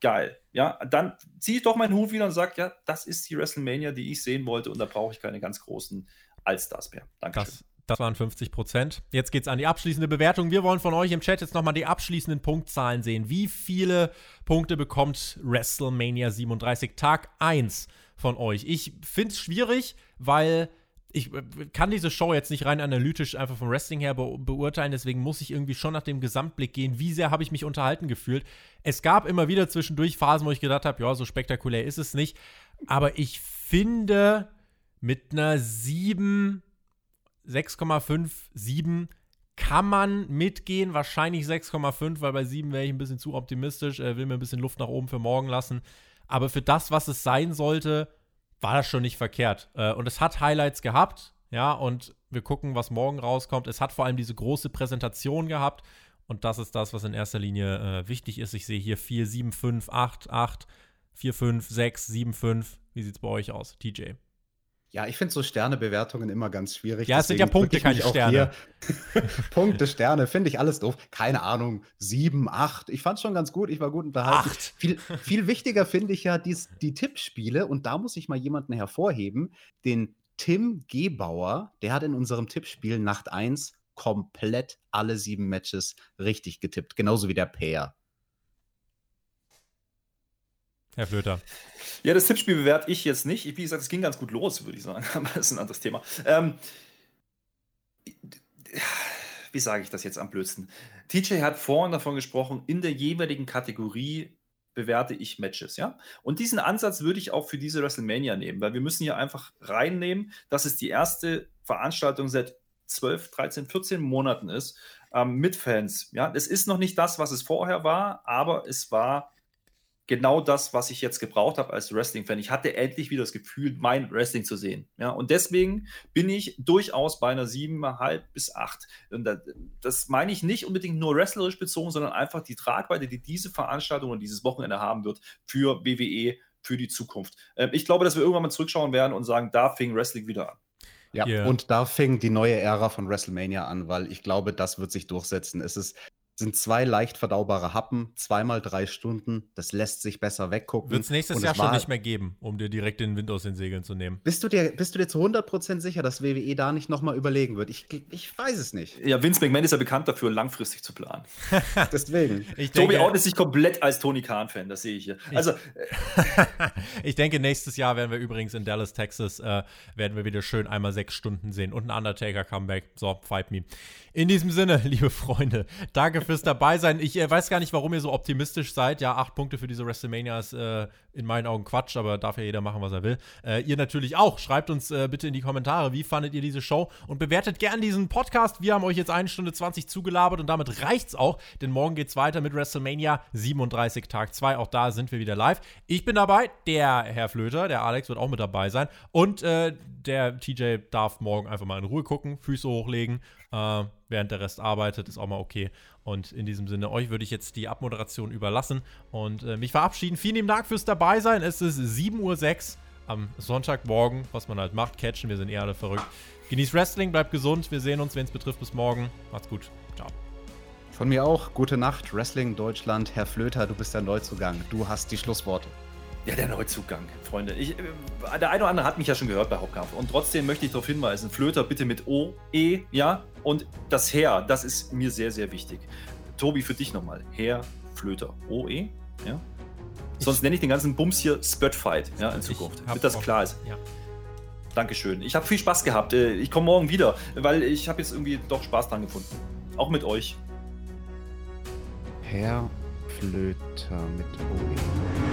geil. Ja, dann ziehe ich doch meinen Hut wieder und sage, ja, das ist die WrestleMania, die ich sehen wollte und da brauche ich keine ganz großen Allstars mehr. Dankeschön. Das, waren 50 Prozent. Jetzt geht's an die abschließende Bewertung. Wir wollen von euch im Chat jetzt nochmal die abschließenden Punktzahlen sehen. Wie viele Punkte bekommt WrestleMania 37 Tag 1 von euch? Ich finde es schwierig, weil ich äh, kann diese Show jetzt nicht rein analytisch einfach vom Wrestling her be beurteilen, deswegen muss ich irgendwie schon nach dem Gesamtblick gehen. Wie sehr habe ich mich unterhalten gefühlt? Es gab immer wieder zwischendurch Phasen, wo ich gedacht habe, ja, so spektakulär ist es nicht. Aber ich finde, mit einer 7, 6,5, 7 kann man mitgehen. Wahrscheinlich 6,5, weil bei 7 wäre ich ein bisschen zu optimistisch. Äh, will mir ein bisschen Luft nach oben für morgen lassen. Aber für das, was es sein sollte, war das schon nicht verkehrt. Äh, und es hat Highlights gehabt. Ja, und wir gucken, was morgen rauskommt. Es hat vor allem diese große Präsentation gehabt. Und das ist das, was in erster Linie äh, wichtig ist. Ich sehe hier 4, 7, 5, 8, 8, 4, 5, 6, 7, 5. Wie sieht es bei euch aus, TJ? Ja, ich finde so Sternebewertungen immer ganz schwierig. Ja, es sind ja Punkte, keine hier- Punkte, Sterne, finde ich alles doof. Keine Ahnung, sieben, acht. Ich fand schon ganz gut, ich war gut unterhalten. Acht. Viel, viel wichtiger finde ich ja dies, die Tippspiele und da muss ich mal jemanden hervorheben, den Tim Gebauer, der hat in unserem Tippspiel Nacht 1 komplett alle sieben Matches richtig getippt, genauso wie der Peer. Herr Flöter. Ja, das Tippspiel bewerte ich jetzt nicht. Wie gesagt, es ging ganz gut los, würde ich sagen. Aber das ist ein anderes Thema. Ähm, wie sage ich das jetzt am blödsten? TJ hat vorhin davon gesprochen, in der jeweiligen Kategorie bewerte ich Matches, ja? Und diesen Ansatz würde ich auch für diese WrestleMania nehmen, weil wir müssen hier einfach reinnehmen, dass es die erste Veranstaltung seit 12, 13, 14 Monaten ist, ähm, mit Fans. Ja, es ist noch nicht das, was es vorher war, aber es war genau das, was ich jetzt gebraucht habe als Wrestling-Fan. Ich hatte endlich wieder das Gefühl, mein Wrestling zu sehen. Ja, und deswegen bin ich durchaus bei einer 7,5 bis 8. Und das, das meine ich nicht unbedingt nur wrestlerisch bezogen, sondern einfach die Tragweite, die diese Veranstaltung und dieses Wochenende haben wird für WWE, für die Zukunft. Ähm, ich glaube, dass wir irgendwann mal zurückschauen werden und sagen, da fing Wrestling wieder an. Ja, Hier. und da fing die neue Ära von WrestleMania an, weil ich glaube, das wird sich durchsetzen. Es ist, sind zwei leicht verdaubare Happen, zweimal drei Stunden. Das lässt sich besser weggucken. Wird es nächstes Jahr schon nicht mehr geben, um dir direkt den Wind aus den Segeln zu nehmen. Bist du dir, bist du dir zu 100% sicher, dass WWE da nicht nochmal überlegen wird? Ich, ich weiß es nicht. Ja, Vince McMahon ist ja bekannt dafür, langfristig zu planen. Deswegen. Ich Tobi denke, outet sich komplett als Tony Khan-Fan, das sehe ich hier. Also, ich denke, nächstes Jahr werden wir übrigens in Dallas, Texas, äh, werden wir wieder schön einmal sechs Stunden sehen und ein Undertaker-Comeback. So, fight me. In diesem Sinne, liebe Freunde, danke fürs Dabeisein. Ich äh, weiß gar nicht, warum ihr so optimistisch seid. Ja, acht Punkte für diese WrestleMania ist äh, in meinen Augen Quatsch, aber darf ja jeder machen, was er will. Äh, ihr natürlich auch. Schreibt uns äh, bitte in die Kommentare, wie fandet ihr diese Show und bewertet gern diesen Podcast. Wir haben euch jetzt eine Stunde 20 zugelabert und damit reicht's auch, denn morgen geht's weiter mit WrestleMania 37 Tag 2. Auch da sind wir wieder live. Ich bin dabei, der Herr Flöter, der Alex wird auch mit dabei sein und äh, der TJ darf morgen einfach mal in Ruhe gucken, Füße hochlegen, äh, während der Rest arbeitet, ist auch mal okay. Und in diesem Sinne, euch würde ich jetzt die Abmoderation überlassen und äh, mich verabschieden. Vielen lieben Dank fürs Dabeisein. Es ist 7.06 Uhr am Sonntagmorgen, was man halt macht, catchen. Wir sind eh alle verrückt. Genießt Wrestling, bleibt gesund. Wir sehen uns, wenn es betrifft, bis morgen. Macht's gut. Ciao. Von mir auch. Gute Nacht, Wrestling Deutschland. Herr Flöter, du bist der Neuzugang. Du hast die Schlussworte. Ja, der Neuzugang, Freunde. Ich, äh, der eine oder andere hat mich ja schon gehört bei Hauptkampf. Und trotzdem möchte ich darauf hinweisen: Flöter bitte mit O, E, ja? Und das Herr, das ist mir sehr, sehr wichtig. Tobi, für dich nochmal. Herr Flöter. O, E, ja? Sonst nenne ich den ganzen Bums hier Spotfight, ja, in Zukunft. Damit das klar ist. Ja. Dankeschön. Ich habe viel Spaß gehabt. Äh, Ich komme morgen wieder, weil ich habe jetzt irgendwie doch Spaß dran gefunden. Auch mit euch. Herr Flöter mit OE.